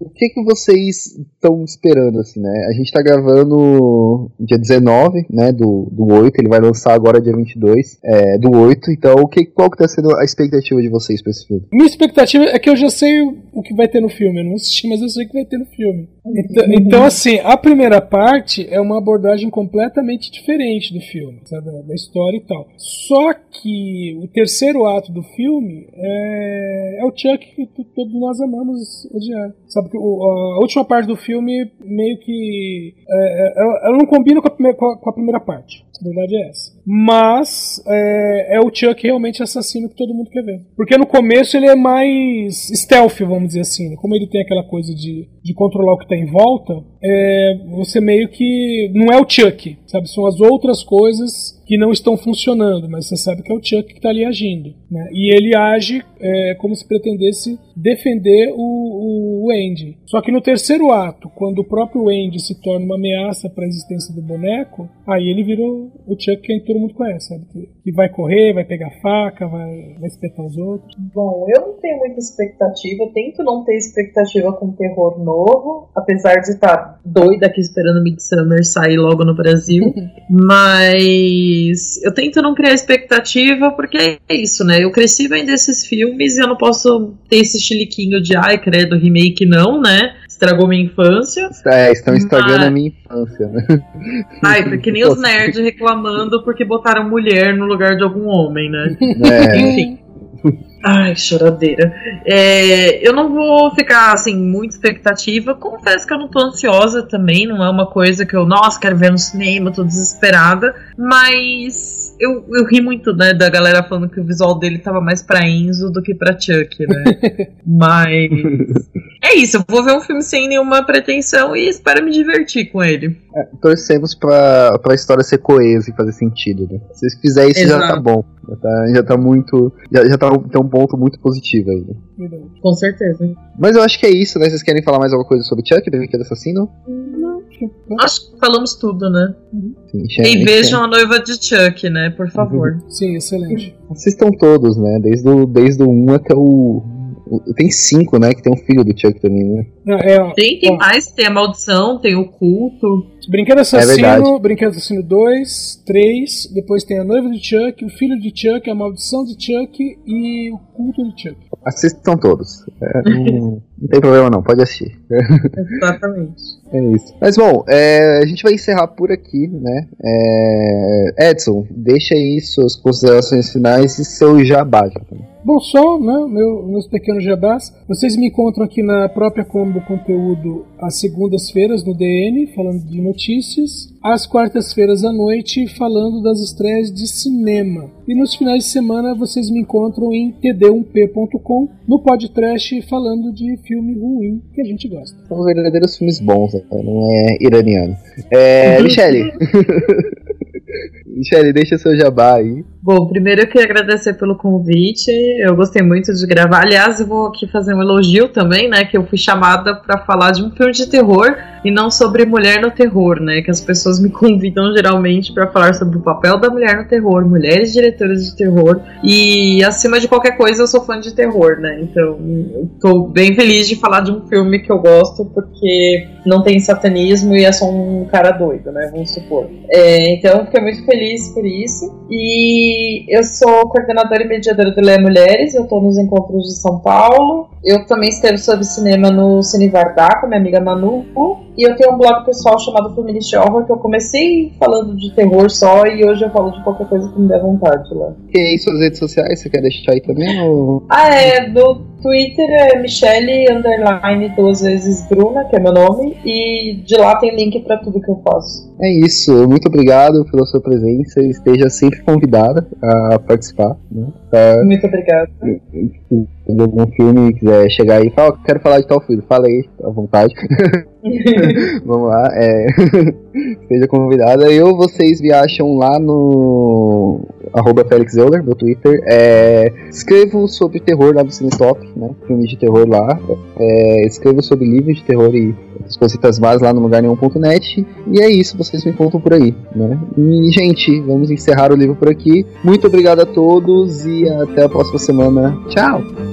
o que que vocês estão esperando, assim, né? A gente tá gravando dia 19, né? Do, do 8, ele vai lançar agora dia 22 é, do 8. Então, o que, qual que tá sendo a expectativa de vocês pra esse filme? Minha expectativa é que eu já sei o, que vai ter no filme. Eu não assisti, mas eu sei o que vai ter no filme. Então, então, assim, a primeira parte é uma abordagem completamente diferente do filme, sabe? Da, história e tal. Só que o terceiro ato do filme é, é o Chuck que todos nós amamos odiar. Sabe a última parte do filme meio que. é, é, ela, não combina com a, primeira, com a primeira parte. A verdade é essa. Mas é, é o Chuck realmente assassino que todo mundo quer ver. Porque no começo ele é mais stealth, vamos dizer assim. né? Como ele tem aquela coisa de, de controlar o que está em volta, é, você meio que. Não é o Chuck, sabe? São as outras coisas que não estão funcionando, mas você sabe que é o Chuck que está ali agindo. Né? E ele age é, como se pretendesse defender o, o, Andy. Só que no terceiro ato, quando o próprio Andy se torna uma ameaça para a existência do boneco, aí ele virou o Chuck que todo mundo conhece, sabe? Que, que vai correr, vai pegar faca, vai, vai espetar os outros. Bom, eu não tenho muita expectativa, tento não ter expectativa com terror novo, apesar de estar doida aqui esperando Midsummer sair logo no Brasil. Mas eu tento não criar expectativa porque é isso, né? Eu cresci vendo esses filmes e eu não posso ter esse chiliquinho de ai, credo, remake não, né? Estragou minha infância. É, estão estragando Mas- a minha infância, né? Ai, porque nem os nerds reclamando porque botaram mulher no lugar de algum homem, né? É, Enfim. Ai, choradeira. É, eu não vou ficar, assim, muita expectativa. Confesso que eu não tô ansiosa também. Não é uma coisa que eu, nossa, quero ver no cinema, tô desesperada. Mas eu, eu ri muito, né, da galera falando que o visual dele tava mais pra Enzo do que pra Chuck, né? Mas. É isso, eu vou ver um filme sem nenhuma pretensão e espero me divertir com ele. É, torcemos pra, pra história ser coesa e fazer sentido, né? Se fizer isso já tá Exato. bom. Já tá, já tá muito. Já, já tá um, um ponto muito positivo aí. né? Verdade. Com certeza. Mas eu acho que é isso, né? Vocês querem falar mais alguma coisa sobre Chuck, Brinquedo Assassino? Acho que falamos tudo, né? Sim, E vejam a noiva de Chuck, né? Por favor. Sim, excelente. Assistam todos, né? Desde o, desde o 1 até o- Tem cinco, né? Que tem um filho do Chuck também, né? Não, é, ó, Tem, tem ó, mais, tem a maldição, tem o culto. Brinquedo Assassino, verdade. Brinquedo Assassino 2, 3, depois tem a noiva de Chuck, o filho de Chuck, a maldição de Chuck e o culto de Chuck. Assistam todos. É, não, não tem problema não, pode assistir. Exatamente. É isso. Mas bom, é, a gente vai encerrar por aqui, né? É, Edson, deixa aí suas considerações finais e seu jabá. já também. Bom, só, né, meu, meus pequenos jabás. Vocês me encontram aqui na própria Combo Conteúdo às segundas-feiras no DN, falando de notícias. Às quartas-feiras à noite, falando das estreias de cinema. E nos finais de semana, vocês me encontram em td1p.com, no podcast, falando de filme ruim que a gente gosta. São verdadeiros filmes bons, né? não é iraniano. É, Michele. Michele, deixa seu jabá aí. Bom, primeiro eu queria agradecer pelo convite. Eu gostei muito de gravar. Aliás, eu vou aqui fazer um elogio também, né? Que eu fui chamada para falar de um filme de terror e não sobre mulher no terror, né? Que as pessoas me convidam geralmente para falar sobre o papel da mulher no terror, mulheres diretoras de terror. E acima de qualquer coisa, eu sou fã de terror, né? Então, eu tô bem feliz de falar de um filme que eu gosto porque não tem satanismo e é só um cara doido, né? Vamos supor. É, então, eu fiquei muito feliz por isso. E eu sou coordenadora e mediadora do Leia Mulheres, eu tô nos encontros de São Paulo. Eu também escrevo sobre cinema no Cine Vardá com minha amiga Manu. E eu tenho um blog pessoal chamado Feminist Horror, que eu comecei falando de terror só e hoje eu falo de qualquer coisa que me der vontade lá. E suas redes sociais, você quer deixar aí também? Ou... Ah, é, no Twitter é Michelle underline duas vezes Bruna, que é meu nome, e de lá tem link pra tudo que eu faço. É isso, muito obrigado pela sua presença. Esteja sempre convidada a participar. Né? Tá, Muito obrigada. Tem algum filme e quiser chegar aí e falar, quero falar de tal filme, fala aí, à vontade. Vamos lá, é. Seja convidada. Eu, vocês me acham lá no arroba Felix Euler, meu Twitter. É, escrevo sobre terror lá no Cinetop, né? Filmes de terror lá. É, escrevo sobre livros de terror e outras cositas mais lá no lugar nenhum.net. E é isso, vocês me encontram por aí, né? E, gente, vamos encerrar o livro por aqui. Muito obrigado a todos e até a próxima semana. Tchau!